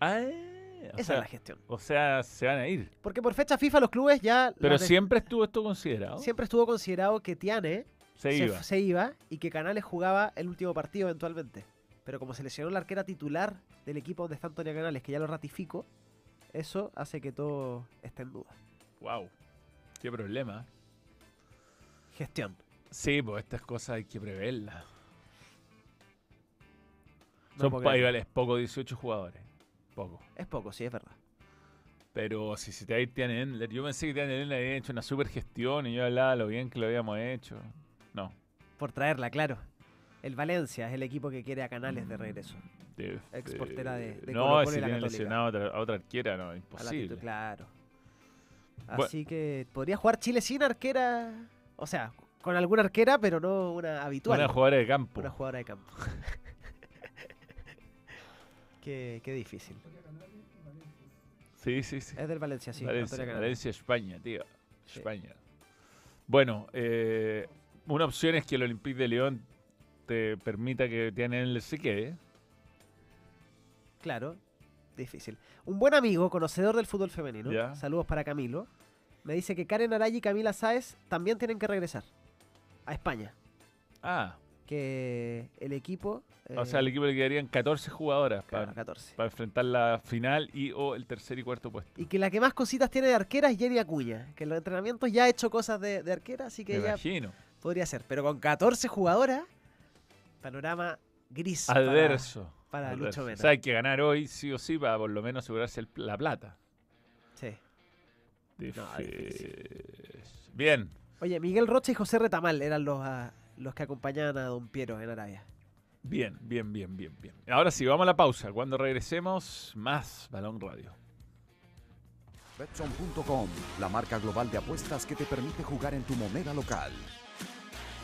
Ah, Esa sea, es la gestión. o sea, se van a ir. Porque por fecha FIFA los clubes ya... Pero siempre estuvo esto considerado. siempre estuvo considerado que Tiane se iba. se iba y que Canales jugaba el último partido eventualmente. Pero como se lesionó la arquera titular del equipo donde está Antonio Canales, que ya lo ratifico, eso hace que todo esté en duda. Wow. Qué problema. Gestión. Sí, pues estas cosas hay que preverlas. No Son puedo pa- creer. igual es poco 18 jugadores. Poco. Es poco, sí, es verdad. Pero si se te a Tian Endler, yo pensé que Tian Endler había hecho una super gestión y yo hablaba lo bien que lo habíamos hecho. No. Por traerla, claro. El Valencia es el equipo que quiere a Canales de regreso. de- Ex de- de- No, Colo-Colo si y la tiene lesionado a otra, a otra arquera, no, A la imposible. titu- Bueno. Así que podría jugar Chile sin arquera. O sea, con alguna arquera, pero no una habitual. Una jugadora de campo. Una jugadora de campo. (laughs) qué, qué difícil. Sí, sí, sí. Es del Valencia, sí. Valencia. Valencia, España, tío. Sí. España. Bueno, eh, una opción es que el Olympique de León te permita que Tian Endler se quede. Claro, difícil. Un buen amigo, conocedor del fútbol femenino, saludos para Camilo, me dice que Karen Araya y Camila Sáez también tienen que regresar a España. Ah, Que el equipo... o sea, al eh, equipo le quedarían 14 jugadoras claro, para, 14. para enfrentar la final y o el tercer y cuarto puesto. Y que la que más cositas tiene de arquera es Jenny Acuña, que en los entrenamientos ya ha hecho cosas de, de arquera, así que Me ya imagino. podría ser. Pero con 14 jugadoras, panorama gris. Adverso. para adverso. Lucho Mena. O sea, hay que ganar hoy sí o sí para por lo menos asegurarse el- la plata. Sí. No, Difícil. Bien. Oye, Miguel Rocha y José Retamal eran los, ah, los que acompañaban a Don Piero en Arabia. Bien, bien, bien, bien, bien. Ahora sí, vamos a la pausa. Cuando regresemos, más Balón Radio. Betson.com, la marca global de apuestas que te permite jugar en tu moneda local.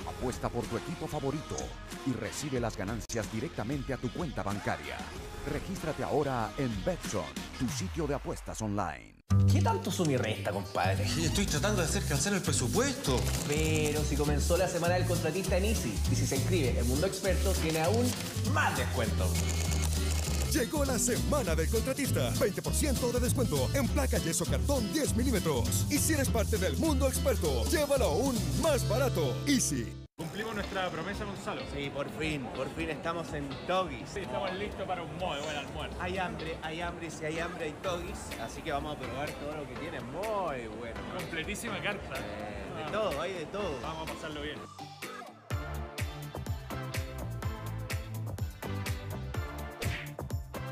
Apuesta por tu equipo favorito y recibe las ganancias directamente a tu cuenta bancaria. Regístrate ahora en Betson, tu sitio de apuestas online. ¿Qué tanto suma y resta, compadre? Estoy tratando de hacer calzar el presupuesto. Pero si comenzó la semana del contratista en Easy y si se inscribe en Mundo Experto tiene aún más descuento. Llegó la semana del contratista. 20% de descuento en placa yeso cartón 10 milímetros. Y si eres parte del mundo experto, llévalo aún más barato. Easy. Cumplimos nuestra promesa, Gonzalo. Sí, por fin, por fin estamos en Togis. Sí, estamos listos para un muy buen almuerzo. Hay hambre, hay hambre, y si hay hambre hay Togis. Así que vamos a probar todo lo que tiene. Muy bueno. Completísima carta. Eh, de todo, hay de todo. Vamos a pasarlo bien.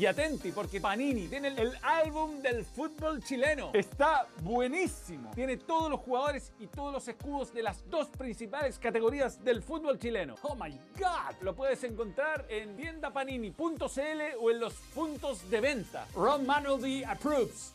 Y atenti, porque Panini tiene el, álbum del fútbol chileno. Está buenísimo. Tiene todos los jugadores y todos los escudos de las dos principales categorías del fútbol chileno. ¡Oh my God! Lo puedes encontrar en tiendapanini.cl o en los puntos de venta. Ron Manuel approves.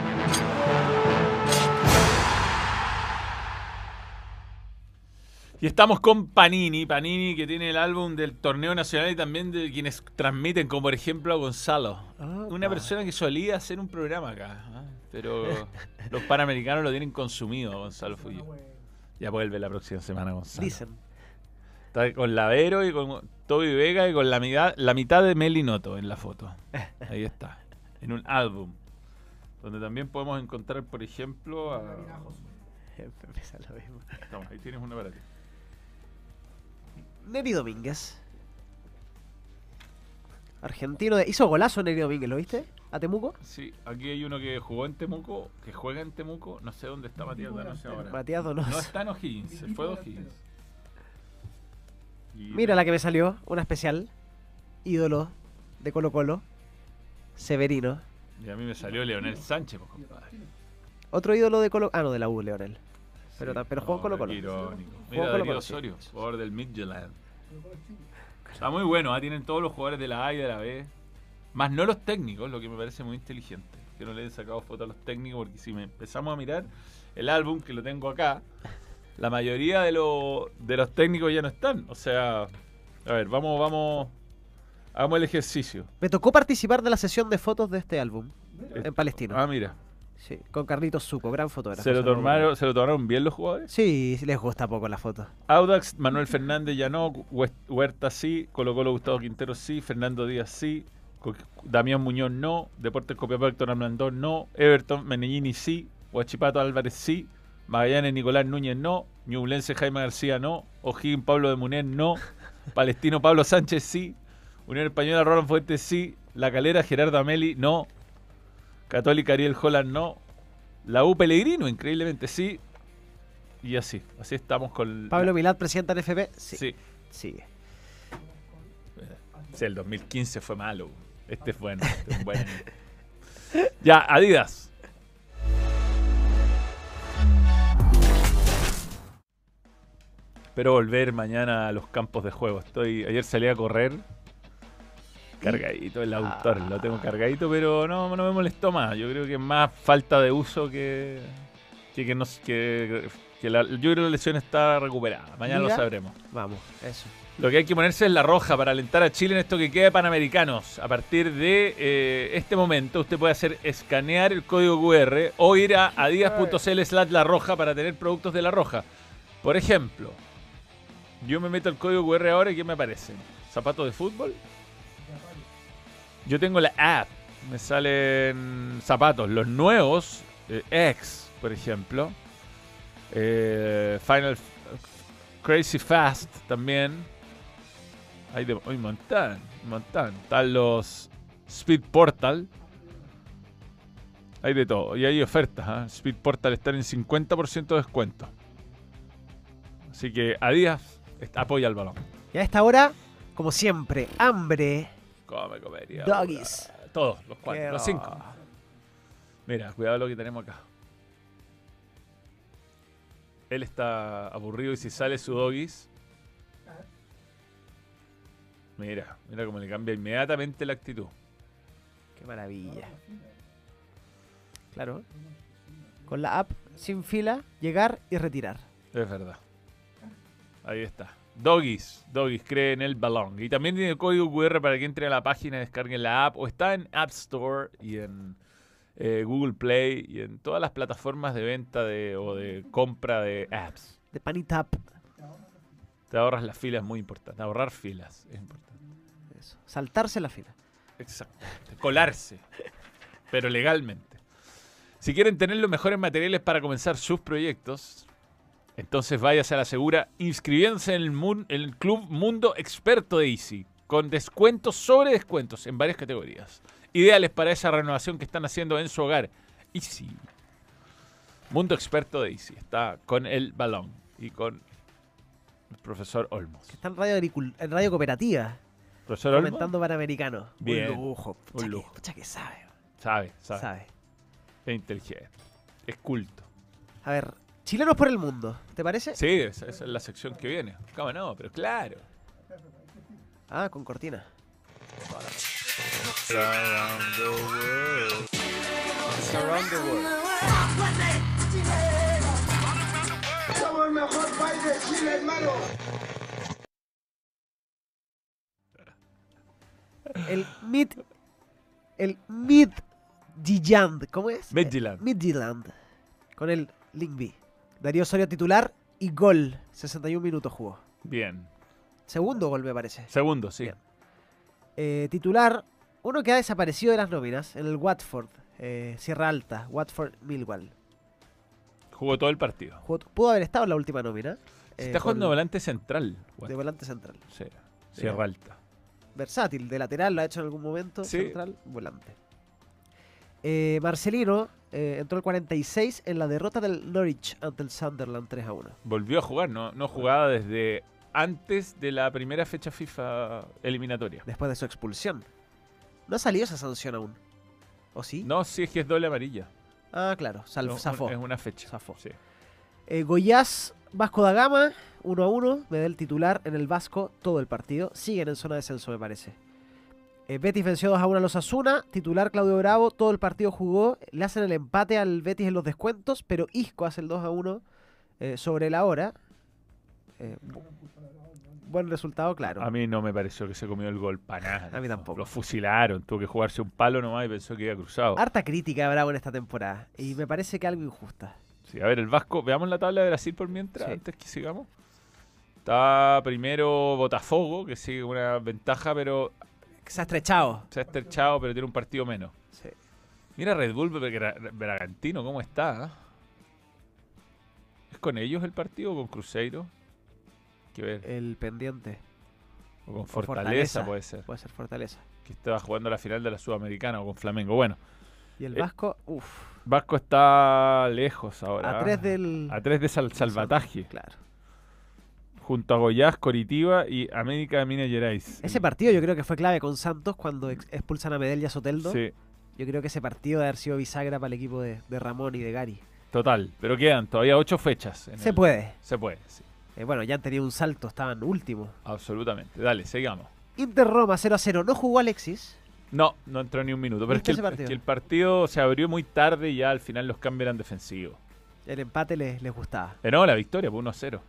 Y estamos con Panini, Panini que tiene el álbum del torneo nacional y también de quienes transmiten, como por ejemplo a Gonzalo. Una persona que solía hacer un programa acá, ¿ah? pero (laughs) los panamericanos lo tienen consumido, Gonzalo Fullo. Ya vuelve la próxima semana, Gonzalo. Dicen. Está con Lavero y con Toby Vega y con la mitad, la mitad de Meli Noto en la foto. (laughs) Ahí está. En un álbum. Donde también podemos encontrar, por ejemplo, a... Toma, ahí tienes una para ti. Neri Domínguez. Argentino de... Hizo golazo Neri Domínguez, ¿lo viste? ¿A Temuco? Sí, aquí hay uno que jugó en Temuco, que juega en Temuco. No sé dónde está Matías Donoso ahora. Matías Donoso. No está en O'Higgins, se fue de O'Higgins. Mira la que me salió, una especial. Ídolo de Colo Colo. Severino. Y a mí me salió Leonel Sánchez, pues, compadre. Otro ídolo de Colo Ah, no, de la U, Leonel. Pero, en Colo Colo. irónico. Mira, Colo Darío. Osorio, jugador del Midtjylland. Está muy bueno, ¿ah? tienen todos los jugadores de la A y de la B. Más no los técnicos, lo que me parece muy inteligente. Que no le hayan sacado fotos a los técnicos, porque si me empezamos a mirar el álbum, que lo tengo acá, la mayoría de, lo- de los técnicos ya no están. O sea, a ver, vamos, vamos, hagamos el ejercicio. Me tocó participar de la sesión de fotos de este álbum. En Palestino. Ah, mira. Sí, con Carlitos Zuco, gran fotógrafo. ¿Se lo, tomaron, ¿Se lo tomaron bien los jugadores? Sí, les gusta poco la foto. Audax, Manuel Fernández ya no, Huerta sí, Colo Colo Gustavo Quintero sí, Fernando Díaz sí, Damián Muñoz no, Deportes Copiapó Héctor no, Everton Menellini sí, Huachipato Álvarez sí, Magallanes Nicolás Núñez no, Ñublense Jaime García no, O'Higgins Pablo de Muner no, (laughs) Palestino Pablo Sánchez sí, Unión Española Roland Fuentes sí, La Calera Gerardo Ameli no, Católica Ariel Holland no, la U Pellegrino increíblemente sí, y así, así estamos con... Pablo Milad, presidente del FP. Sí. Sí. Sigue. Sí, el 2015 fue malo. Este es bueno. este es bueno. (laughs) ya, Adidas. Espero volver mañana a los campos de juego. Estoy, ayer salí a correr. (laughs) Cargadito el autor, lo tengo cargadito, pero no, no me molestó más. Yo creo que es más falta de uso que. que, que, nos- que, que la, yo creo que la lesión está recuperada. Mañana lo sabremos. Vamos, eso. Lo que hay que ponerse es la roja para alentar a Chile en esto que queda de Panamericanos. A partir de eh, este momento, usted puede hacer escanear el código QR o ir a adidas.cl slash la roja para tener productos de la roja. Por ejemplo, yo me meto el código QR ahora y ¿qué me aparece? ¿Zapatos de fútbol? Yo tengo la app. Me salen zapatos. Los nuevos, eh, X, por ejemplo. Eh, Final Crazy Fast también. Hay de un montón, un. Están los Speed Portal. Hay de todo. Y hay ofertas. ¿ah? Speed Portal están en 50% de descuento. Así que Adidas est- apoya el balón. Y a esta hora, como siempre, hambre. Come. Doggies. Todos, los cuatro, Qué los cinco. Mira, cuidado lo que tenemos acá. Él está aburrido y si sale su doggies. Mira, mira cómo le cambia inmediatamente la actitud. Qué maravilla. Claro. Con la app, sin fila, llegar y retirar. Es verdad. Ahí está. Doggies. Doggies cree en el balón. Y también tiene código QR para que entre a la página, descarguen la app. O está en App Store y en eh, Google Play y en todas las plataformas de venta de, o de compra de apps. De Panitap. Te ahorras las filas, es muy importante. Ahorrar filas es importante. Eso. Saltarse la fila. Exacto. Colarse. pero legalmente. Si quieren tener los mejores materiales para comenzar sus proyectos, entonces váyase a la segura inscribiéndose en el, mun- en el Club Mundo Experto de Easy, con descuentos sobre descuentos en varias categorías. Ideales para esa renovación que están haciendo en su hogar. Easy. Mundo Experto de Easy. Está con el balón y con el profesor Olmos. Está en radio, agricul- en radio cooperativa. ¿Profesor Olmos? Comentando Panamericano. Bien. Un lujo. Un Pucha que- lujo. pucha que sabe. Sabe, sabe. Sabe. Es inteligente. Es culto. A ver, chilenos por el mundo. ¿Te parece? Sí, esa, es la sección que viene. ¿Cómo no? Pero claro. Ah, con cortina. Around the world. Somos el mejor país de Chile, hermano. El Mid. El Midtjylland. ¿Cómo es? Midtjylland. Midtjylland. Con el Linkby. Darío Osorio titular y gol. 61 minutos jugó. Bien. Segundo gol, me parece. Segundo, sí. Eh, titular, uno que ha desaparecido de las nóminas, en el Watford, eh, Sierra Alta, Watford Millwall. Jugó todo el partido. Jugó- pudo haber estado en la última nómina. Se eh, está jugando de volante central. de volante central. Sí. Sierra Alta. Versátil, de lateral lo ha hecho en algún momento, Sí. central, volante. Eh, Marcelino eh, entró el 46 en la derrota del Norwich ante el Sunderland 3 a 1. Volvió a jugar, no, no jugaba desde antes de la primera fecha FIFA eliminatoria. Después de su expulsión. No ha salido esa sanción aún. ¿O sí? No, sí es que es doble amarilla. Ah, claro, sal- No, zafó. Es una fecha. Zafó. Sí. Eh, Goiás, Vasco da Gama, 1 a 1. Medel titular en el Vasco todo el partido. Siguen en zona de descenso, me parece. Eh, Betis venció 2 a 1 a los Asuna. Titular Claudio Bravo, todo el partido jugó. Le hacen el empate al Betis en los descuentos, pero Isco hace el 2 a 1 eh, sobre la hora. Eh, bu- buen resultado, claro. A mí no me pareció que se comió el gol para nada. A mí tampoco. Lo fusilaron, tuvo que jugarse un palo nomás y pensó que iba cruzado. Harta crítica a Bravo en esta temporada. Y me parece que algo injusta. Sí, a ver, el Vasco, veamos la tabla de Brasil por mientras, Sí. antes que sigamos. Está primero Botafogo, que sigue con una ventaja, pero Se ha estrechado. se ha estrechado, pero tiene un partido menos. Sí. Mira Red Bull Bra- Bragantino, ¿cómo está? ah? ¿Es con ellos el partido o con Cruzeiro? Que ver. El pendiente. O con O Fortaleza, puede ser. Puede ser Fortaleza. Que estaba jugando la final de la Sudamericana o con Flamengo. Bueno, Y el Eh, Vasco, uff. Vasco está lejos ahora. A ah. tres del. A tres de Sal- Salvataje. Claro. Junto a Goiás, Coritiba y América de Minas Gerais. Ese partido yo creo que fue clave con Santos cuando ex- expulsan a Medel y a Soteldo. Sí, Yo creo que ese partido debe haber sido bisagra para el equipo de, de Ramón y de Gary. total. Pero quedan todavía ocho fechas. en Se el- puede. Se puede, sí. Eh, bueno, ya han tenido un salto, estaban últimos. Absolutamente. Dale, sigamos. Inter Roma 0 a 0. No jugó Alexis. No, no entró ni un minuto. Pero es que, ¿Viste el, partido? que el partido se abrió muy tarde y ya al final los cambios eran defensivos. El empate les, les gustaba. Eh, no, la victoria, pues 1-0.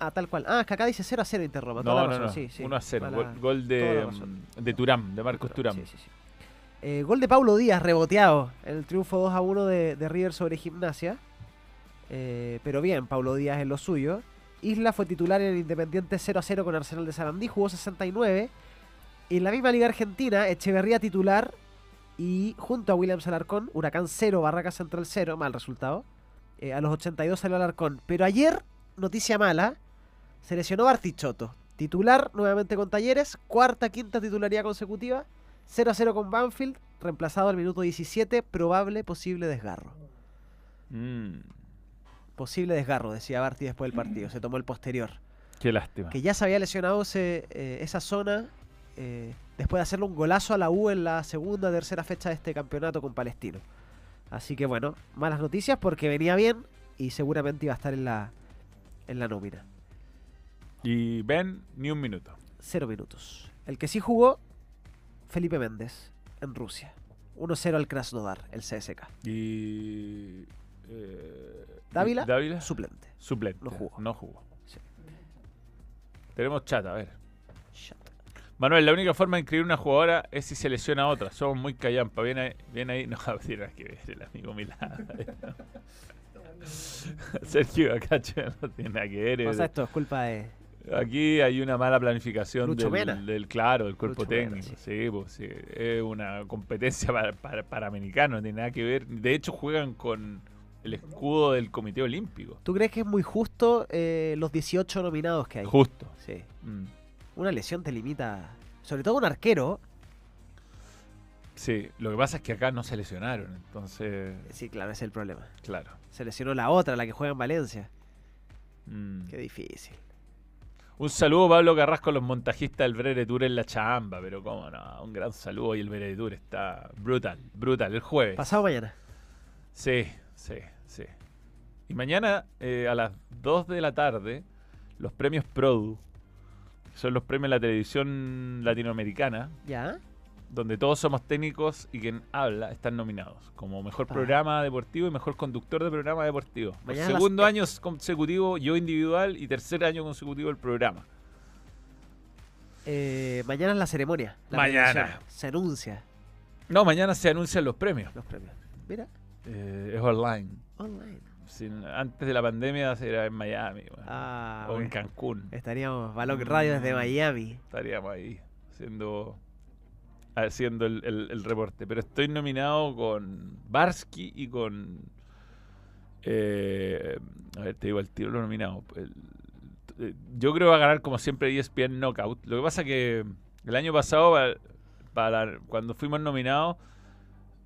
Ah, tal cual. Ah, es que acá dice 0 a 0 Inter Roma. toda No, no, no. Sí, sí. 1-0. Toda Gol, la- gol toda de, de Turam, de Marcos Turam. Sí, sí, sí. Eh, gol de Paulo Díaz, reboteado. En el triunfo 2 a 1 de, de River sobre Gimnasia. Eh, pero bien, Paulo Díaz en lo suyo. Isla fue titular en el Independiente 0 a 0 con Arsenal de Sarandí, jugó 69. En la misma Liga Argentina, Echeverría titular y junto a Williams Alarcón, Huracán 0, Barracas Central 0, mal resultado. Eh, a los 82 salió Alarcón. Pero ayer, noticia mala, se lesionó Bartichotto. Titular nuevamente con Talleres, cuarta, quinta titularidad consecutiva. 0 a 0 con Banfield, reemplazado al minuto 17, probable posible desgarro. Mm. Posible desgarro, decía Barty después del partido. Se tomó el posterior. Qué lástima. Que ya se había lesionado ese, eh, esa zona eh, después de hacerle un golazo a la U en la segunda tercera fecha de este campeonato con Palestino. Así que bueno, malas noticias porque venía bien y seguramente iba a estar en la, en la nómina. Y Ben, ni un minuto. Cero minutos. El que sí jugó, Felipe Méndez, en Rusia. 1-0 al Krasnodar, el CSK. Y. eh, Dávila, Dávila, suplente. Suplente. No jugó. No jugó. Tenemos chat, a ver. Manuel, la única forma de inscribir una jugadora es si se lesiona a otra. Somos muy callampa. Viene ahí. Viene ahí. (laughs) No, tiene nada que ver el amigo Milán. (laughs) Sergio Acacho no tiene nada que ver. Pasa esto, es culpa de. Aquí hay una mala planificación Lucho del, claro, del cuerpo Lucho técnico. sí. pues, sí. Es una competencia para, para, para americanos, no tiene nada que ver. De hecho, juegan con el escudo del Comité Olímpico. ¿Tú crees que es muy justo eh, los 18 nominados que hay? Justo. Sí. Mm. Una lesión te limita. Sobre todo un arquero. Sí, lo que pasa es que acá no se lesionaron, entonces. Sí, claro, ese es el problema. Claro. Se lesionó la otra, la que juega en Valencia. Mm. Qué difícil. Un saludo, Pablo Carrasco, los montajistas del Brere Tour en la chamba, pero cómo no, un gran saludo y el Brere Tour está brutal, brutal, el jueves. Pasado mañana. Sí, sí, sí. Y mañana eh, a las 2 de la tarde, los premios Produ, que son los premios de la televisión latinoamericana, ¿Ya? Donde todos somos técnicos y quien habla están nominados como mejor Ah. programa deportivo y mejor conductor de programa deportivo. Por Mañana las- segundo año consecutivo yo individual y tercer año consecutivo el programa. Eh, mañana es la ceremonia. la Mañana. Se anuncia No, mañana se anuncian los premios. los premios. Mira, Eh, es online. online. Sin- antes de la pandemia era en Miami. Ah, o en. Cancún. Estaríamos Balón Radio desde Miami. Estaríamos ahí haciendo haciendo el, reporte. Pero estoy nominado con Barsky y con. eh, a ver, te digo el tiro nominado. Eh, yo creo que va a ganar como siempre ESPN Knockout. Lo que pasa que el año pasado, cuando fuimos nominados,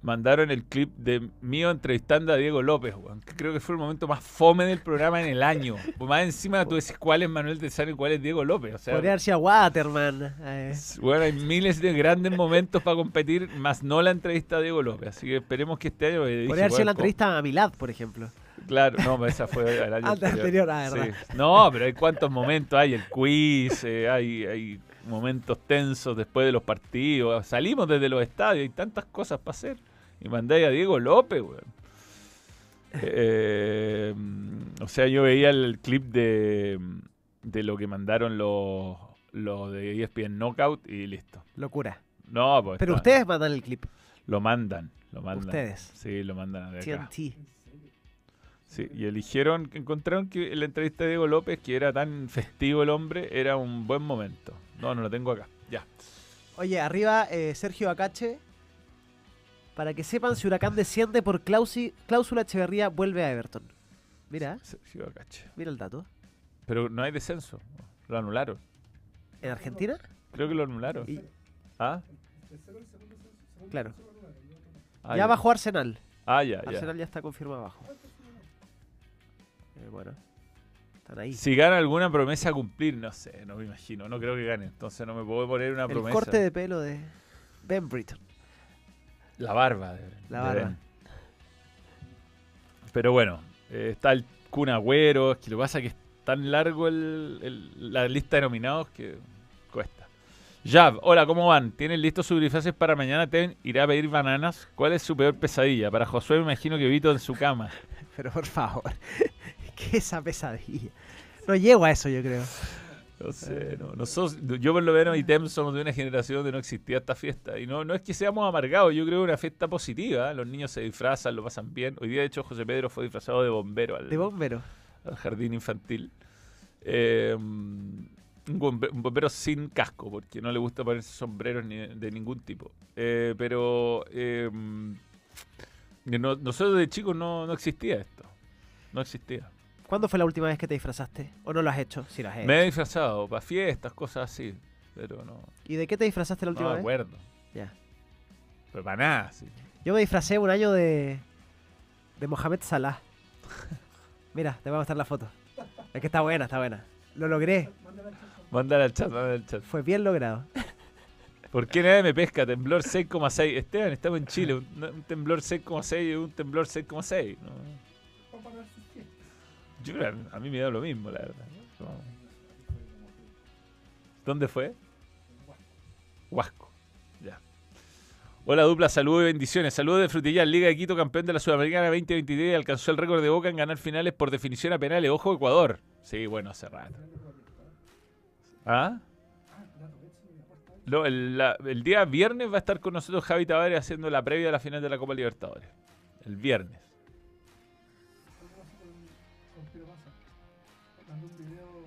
mandaron el clip de mío entrevistando a Diego López, weón, que creo que fue el momento más fome del programa en el año. Pues más encima tú decís cuál es Manuel Tesano y cuál es Diego López. O sea, Podría sido Waterman. eh. bueno, hay miles de grandes momentos para competir, más no la entrevista a Diego López. Así que esperemos que este año. eh, Podría haber sido la entrevista a Milad, por ejemplo. Claro, no, pero esa fue el año (laughs) Antes anterior, Sí. verdad. No, pero hay cuántos momentos hay, el quiz, eh, hay, hay momentos tensos después de los partidos. Salimos desde los estadios, hay tantas cosas para hacer. Y mandáis a Diego López, weón. Eh, o sea, yo veía el clip de, de lo que mandaron los, los de ESPN Knockout y listo. Locura. No, pues. Pero está- ustedes mandan el clip. Lo mandan, lo mandan. Ustedes. Sí, lo mandan de acá. TNT. Sí, y eligieron, encontraron que la entrevista de Diego López, que era tan festivo el hombre, era un buen momento. No, no lo tengo acá. Ya. Oye, arriba eh, Sergio Acache. Para que sepan, si Huracán desciende por clausi- cláusula, Echeverría vuelve a Everton. Mira, mira el dato. Pero no hay descenso. Lo anularon. ¿En Argentina? Creo que lo anularon. ¿Ah? Claro. Ah, ya bajó Arsenal. Ah, ya, ya. Arsenal ya está confirmado abajo. Eh, bueno, están ahí. Si gana alguna promesa a cumplir, no sé, no me imagino. No creo que gane. Entonces no me puedo poner una el promesa. corte de pelo de Ben Britton. La barba. de- La barba. Pero bueno, eh, está el Kun Agüero. Es que lo que pasa es que es tan largo el- el- la lista de nominados que cuesta. Jav, hola, ¿cómo van? ¿Tienen listos sus disfraces para mañana? ¿Ten irá a pedir bananas? ¿Cuál es su peor pesadilla? Para Josué me imagino que Vito en su cama. (laughs) Pero por favor, (laughs) ¿qué es esa pesadilla? No llego a eso, yo creo. No sé, no, nosotros, yo por lo menos y Tem somos de una generación donde no existía esta fiesta. Y no, no es que seamos amargados, yo creo que es una fiesta positiva. Los niños se disfrazan, lo pasan bien. Hoy día, de hecho, José Pedro fue disfrazado de bombero al, De bombero. al jardín infantil. Eh, un, bombe- un bombero sin casco, porque no le gusta ponerse sombreros ni de ningún tipo. Eh, pero eh, no- nosotros de chicos no, no existía esto. No existía. ¿Cuándo fue la última vez que te disfrazaste? ¿O no lo has hecho? Si lo has hecho. Me he disfrazado para fiestas, cosas así. Pero no. ¿Y de qué te disfrazaste la No última me vez? acuerdo. Ya. Pero para nada, sí. Yo me disfracé un año de. de Mohamed Salah. (laughs) Mira, te voy a mostrar la foto. Es que está buena, está buena. Lo logré. Mándala al chat, mándala al chat. Fue bien logrado. ¿Por qué nadie me pesca? Temblor 6,6. Esteban, estamos en Chile. Un, un temblor 6,6 y un temblor 6,6. ¿no? A mí me da lo mismo, la verdad. ¿Dónde fue? Huasco. Ya. Hola dupla, saludos y bendiciones. Saludos de Frutillar, Liga de Quito, campeón de la Sudamericana 2023 y alcanzó el récord de Boca en ganar finales por definición a penales. Ojo Ecuador. Sí, bueno, hace rato. ¿Ah? No, el, la- el día viernes va a estar con nosotros Javi Tavares haciendo la previa de la final de la Copa Libertadores. El viernes. Mandó un video.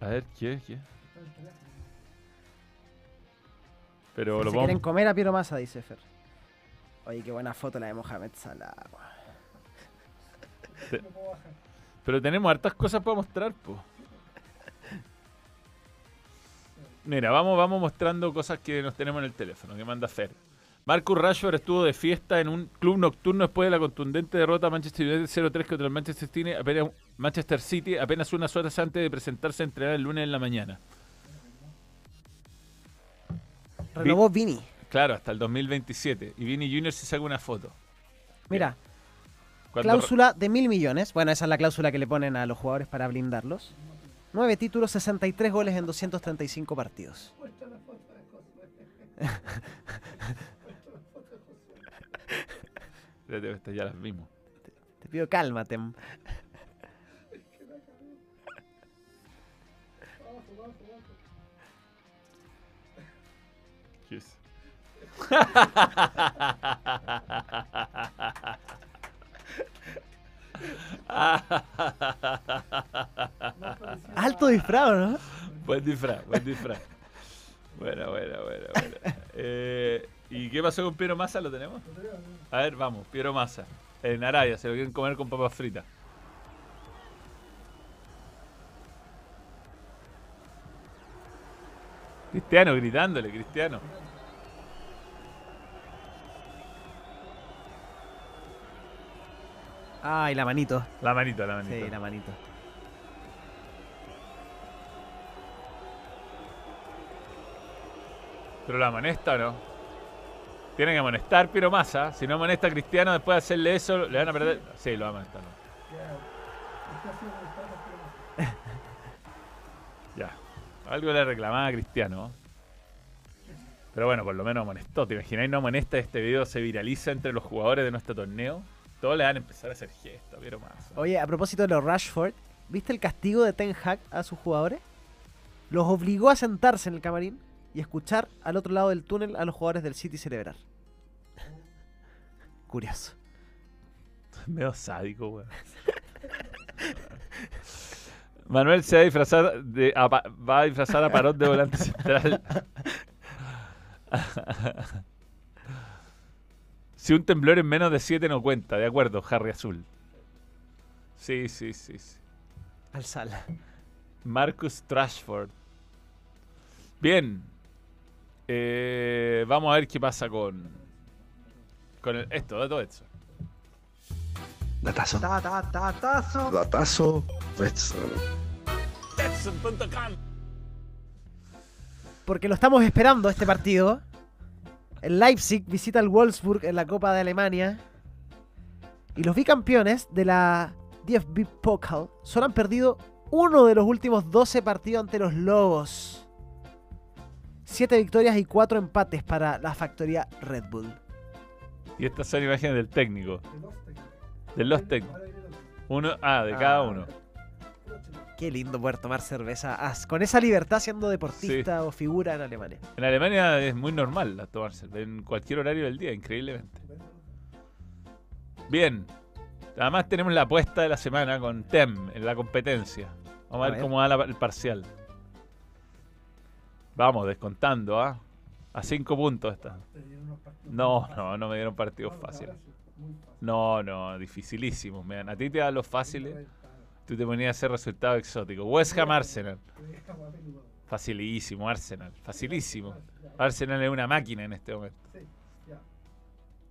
A ver, ¿qué? ¿Qué? Está en el teléfono. Pero Si lo quieren vamos. comer a Piero Massa, dice Fer. Oye, qué buena foto la de Mohamed Salah. Te- Pero tenemos hartas cosas para mostrar, po. Mira, vamos, vamos mostrando cosas que nos tenemos en el teléfono, que manda Fer. Marcus Rashford estuvo de fiesta en un club nocturno después de la contundente derrota a Manchester United 0-3 contra el Manchester City, apenas, Manchester City apenas unas horas antes de presentarse a entrenar el lunes en la mañana. Renovó Vini. Claro, hasta el 2027. Y Vini Jr. se saca una foto. Mira, Cuando- cláusula de mil millones. Bueno, esa es la cláusula que le ponen a los jugadores para blindarlos. Nueve títulos, 63 goles en 235 partidos. Muestra la foto de Josué. Espérate, estas ya las vimos. Te pido Tem. ¿Qué es? Alto disfraz, ¿no? Buen disfraz, buen disfraz. Bueno, bueno, bueno, bueno. (laughs) Eh, ¿Y qué pasó con Piero Massa? ¿Lo tenemos? A ver, vamos, Piero Massa. En Arabia, se lo quieren comer con papas fritas. Cristiano, gritándole, Cristiano. Ay, la manito. La manito, la manito. Sí, la manito. ¿Pero la amonesta o no? Tienen que amonestar Piero Massa. Si no amonesta a Cristiano, después de hacerle eso, le van a perder. Sí, lo va a amonestar. ¿no? (laughs) Piro. Ya. Algo le reclamaba a Cristiano. Pero bueno, por lo menos amonestó. ¿Te imagináis no amonesta? Este video se viraliza entre los jugadores de nuestro torneo. Todos le van a empezar a hacer gestos, Piero Massa. Oye, a propósito de los Rashford, ¿viste el castigo de Ten Hag a sus jugadores? Los obligó a sentarse en el camarín y escuchar al otro lado del túnel a los jugadores del City celebrar. Curioso. (laughs) Medio sádico, weón. (laughs) Manuel se va a disfrazar de, a Pa- va a disfrazar a Parot de volante central. (laughs) si un temblor en menos de 7 no cuenta, de acuerdo, Harry Azul. Sí, sí, sí, sí. Al sala. Marcus Trashford. Bien. Eh, vamos a ver qué pasa con. Con el- esto, todo esto. Datazo. Ta, ta, ta, tazo. Datazo. Betson. Betson.com. Porque lo estamos esperando este partido. El Leipzig visita al Wolfsburg en la Copa de Alemania. Y los bicampeones de la DFB Pokal solo han perdido uno de los últimos 12 partidos ante los Lobos. Siete victorias y cuatro empates para la factoría Red Bull. Y estas son imágenes del técnico. De los técnicos. Uno, ah, de cada uno. Qué lindo poder tomar cerveza con esa libertad siendo deportista o figura en Alemania. En Alemania es muy normal la tomarse en cualquier horario del día, increíblemente. Bien. Además tenemos la apuesta de la semana con TEM en la competencia. Vamos a, A ver, ver. cómo va la- el parcial. Vamos, descontando, ¿ah? A cinco puntos está. No, no, no me dieron partidos fáciles. No, no, dificilísimos. me dan. A ti te dan los fáciles. Tú te ponías a hacer resultados exóticos. West Ham Arsenal. Facilísimo, Arsenal. Facilísimo. Arsenal es una máquina en este momento.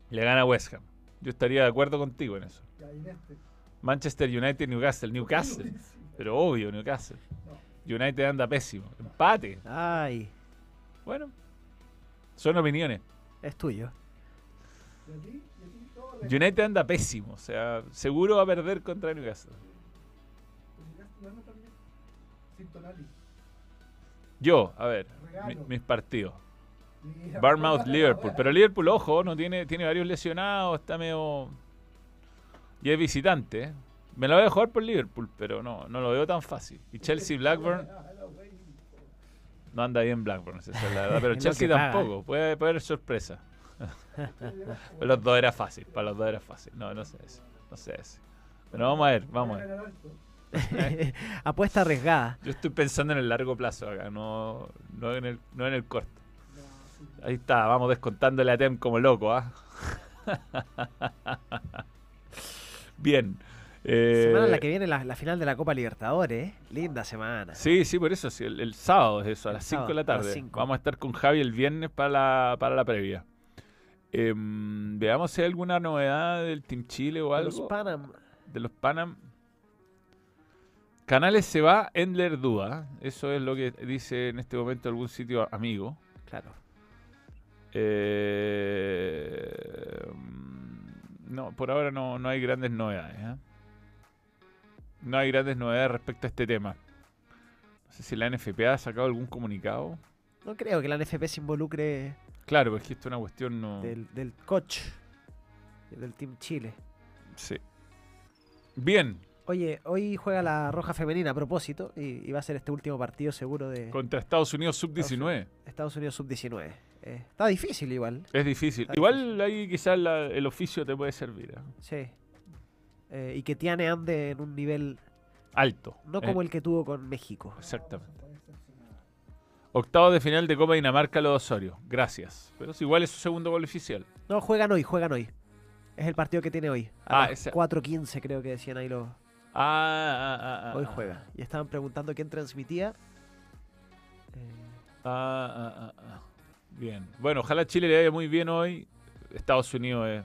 Le gana West Ham. Yo estaría de acuerdo contigo en eso. Este. Manchester United, Newcastle. Newcastle. (laughs) Pero obvio, Newcastle. United anda pésimo. Empate. Ay, Bueno. Son opiniones. es tuyo. United anda pésimo. O sea, seguro va a perder contra Newcastle. Yo, a ver, mi- mis partidos. Póngala, Liverpool. Pero Liverpool, ojo, no tiene, tiene varios lesionados, está medio. Y es visitante. ¿eh? Me lo voy a jugar por Liverpool, pero no, no lo veo tan fácil. Y Chelsea, Blackburn. No anda bien Blackburn, esa es la verdad. (laughs) Pero Chelsea tampoco. Puede, puede haber sorpresa. (laughs) Los dos era fácil. Para los dos era fácil. No, no sé ese. No sé ese. Pero vamos a ver, vamos a ver. (laughs) Apuesta arriesgada. Yo estoy pensando en el largo plazo acá, no, no, en, el, no en el corto. Ahí está, vamos descontándole a Tem como loco, ¿ah? Bien. Eh, Semana en la que viene la, la final de la Copa Libertadores. ¿eh? Linda semana. Sí, sí, por eso, sí, el, el sábado es eso, a las El 5 de la a tarde. Vamos a estar con Javi el viernes para la, para la previa. Em, veamos si hay alguna novedad del Team Chile o De algo. Los Panam. de los Panam. Canales se va, Endler duda. Eso es lo que dice en este momento algún sitio amigo. Claro. Eh, no, por ahora no, no hay grandes novedades. ¿eh? No hay grandes novedades respecto a este tema. No sé si la NFP ha sacado algún comunicado. No creo que la NFP se involucre Claro, porque esto es una cuestión no. del, del coach del Team Chile. Sí. Bien, Oye, hoy juega la Roja Femenina a propósito y, y va a ser este último partido seguro de contra Estados Unidos sub-19. Estados Unidos Sub-19. Eh, está difícil igual. Es difícil. Está Igual ahí quizás la- el oficio te puede servir. ¿eh? Sí. Eh, y que Tiane ande en un nivel Alto. no eh. como el que tuvo con México. Exactamente. Octavo de final de Copa Dinamarca, los Osorio. Gracias. Pero es igual es su segundo gol oficial. No, juegan hoy, juegan hoy. Es el partido que tiene hoy. Ah, A las ese- 4.15 creo que decían ahí los... Ah, ah, ah, ah, Hoy ah. juega. Y estaban preguntando quién transmitía. Eh, Ah, ah, ah, ah. Bien. Bueno, ojalá Chile le vaya muy bien hoy. Estados Unidos es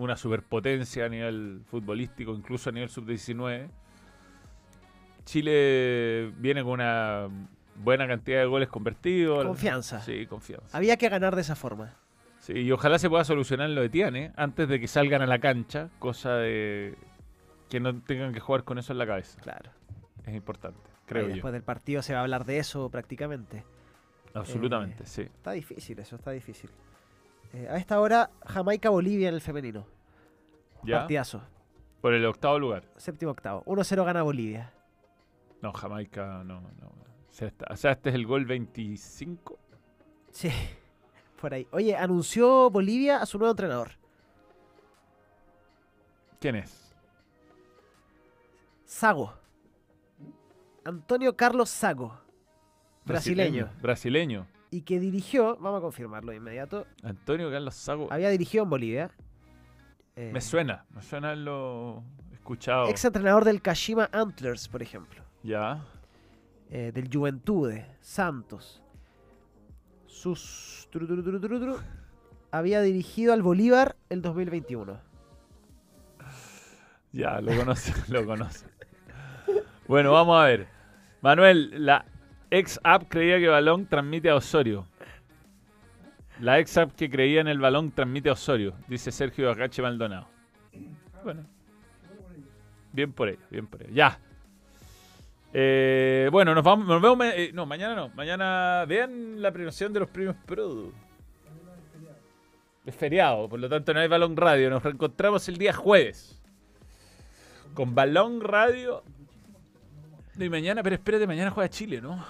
una superpotencia a nivel futbolístico, incluso a nivel sub-19. Chile viene con una buena cantidad de goles convertidos. Confianza. Sí, confianza. Había que ganar de esa forma. Sí, y ojalá se pueda solucionar lo de Tiane antes de que salgan a la cancha, cosa de que no tengan que jugar con eso en la cabeza. Claro. Es importante, creo Y yo. después del partido se va a hablar de eso prácticamente. Absolutamente, Eh, sí. Está difícil eso, está difícil. Eh, a esta hora, Jamaica-Bolivia en el femenino. ¿Ya? Partidazo. Por el octavo lugar. Séptimo octavo. 1-0 gana Bolivia. No, Jamaica, no, no. O sea, o sea, este es el gol 25. Sí, (laughs) por ahí. Oye, anunció Bolivia a su nuevo entrenador. ¿Quién es? Sago. Antonio Carlos Sago. Brasileño. Brasileño. Y que dirigió, vamos a confirmarlo de inmediato, Antonio Carlos Sago. había dirigido en Bolivia. Eh, Me suena, me suena lo escuchado. Ex entrenador del Kashima Antlers, por ejemplo. Ya. eh, del Juventude, Santos. Sus. tru, tru, tru, tru, tru, había dirigido al Bolívar el 2021. Ya, lo conoce, (laughs) lo conoce. Bueno, vamos a ver. Manuel, la ex app creía que Balón transmite a Osorio. La ex app que creía en el balón transmite a Osorio, dice Sergio Agache Maldonado. Bueno. Bien por ello, bien por ello. Ya. Eh, bueno, nos vamos, nos vemos. eh, no, mañana no. Mañana vean la premiación de los premios Produ. Es feriado, por lo tanto no hay balón radio. Nos reencontramos el día jueves. Con balón radio. Y mañana, pero espérate, mañana juega Chile, ¿no?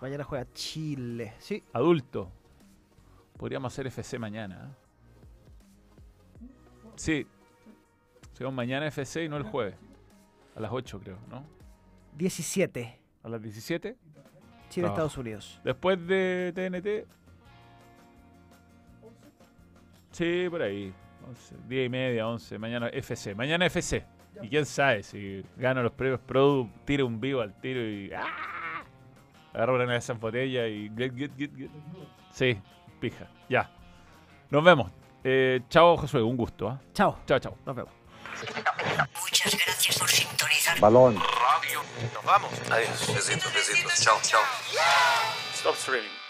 Mañana juega Chile. Sí. Adulto. Podríamos hacer FC mañana. ¿eh? Sí. Según mañana FC y no el jueves. A las 8 creo, ¿no? 17. A las 17. Chile, No. Estados Unidos. Después de TNT. Sí, por ahí. 11, 10 y media, 11. Mañana FC. Mañana FC. Y quién sabe si gano los premios Produ, tira un vivo al tiro y. ¡ah! Agarro una de esas botellas y. get, get, get, get. Sí, pija. Ya. Nos vemos. Eh, chao, Josué. Un gusto. ¿ah? Chao. Chao, chao. Nos vemos. Muchas gracias por sintonizar. Balón. Radio. Nos vamos. Adiós. Besitos, besitos. Chao, chao. Stop streaming.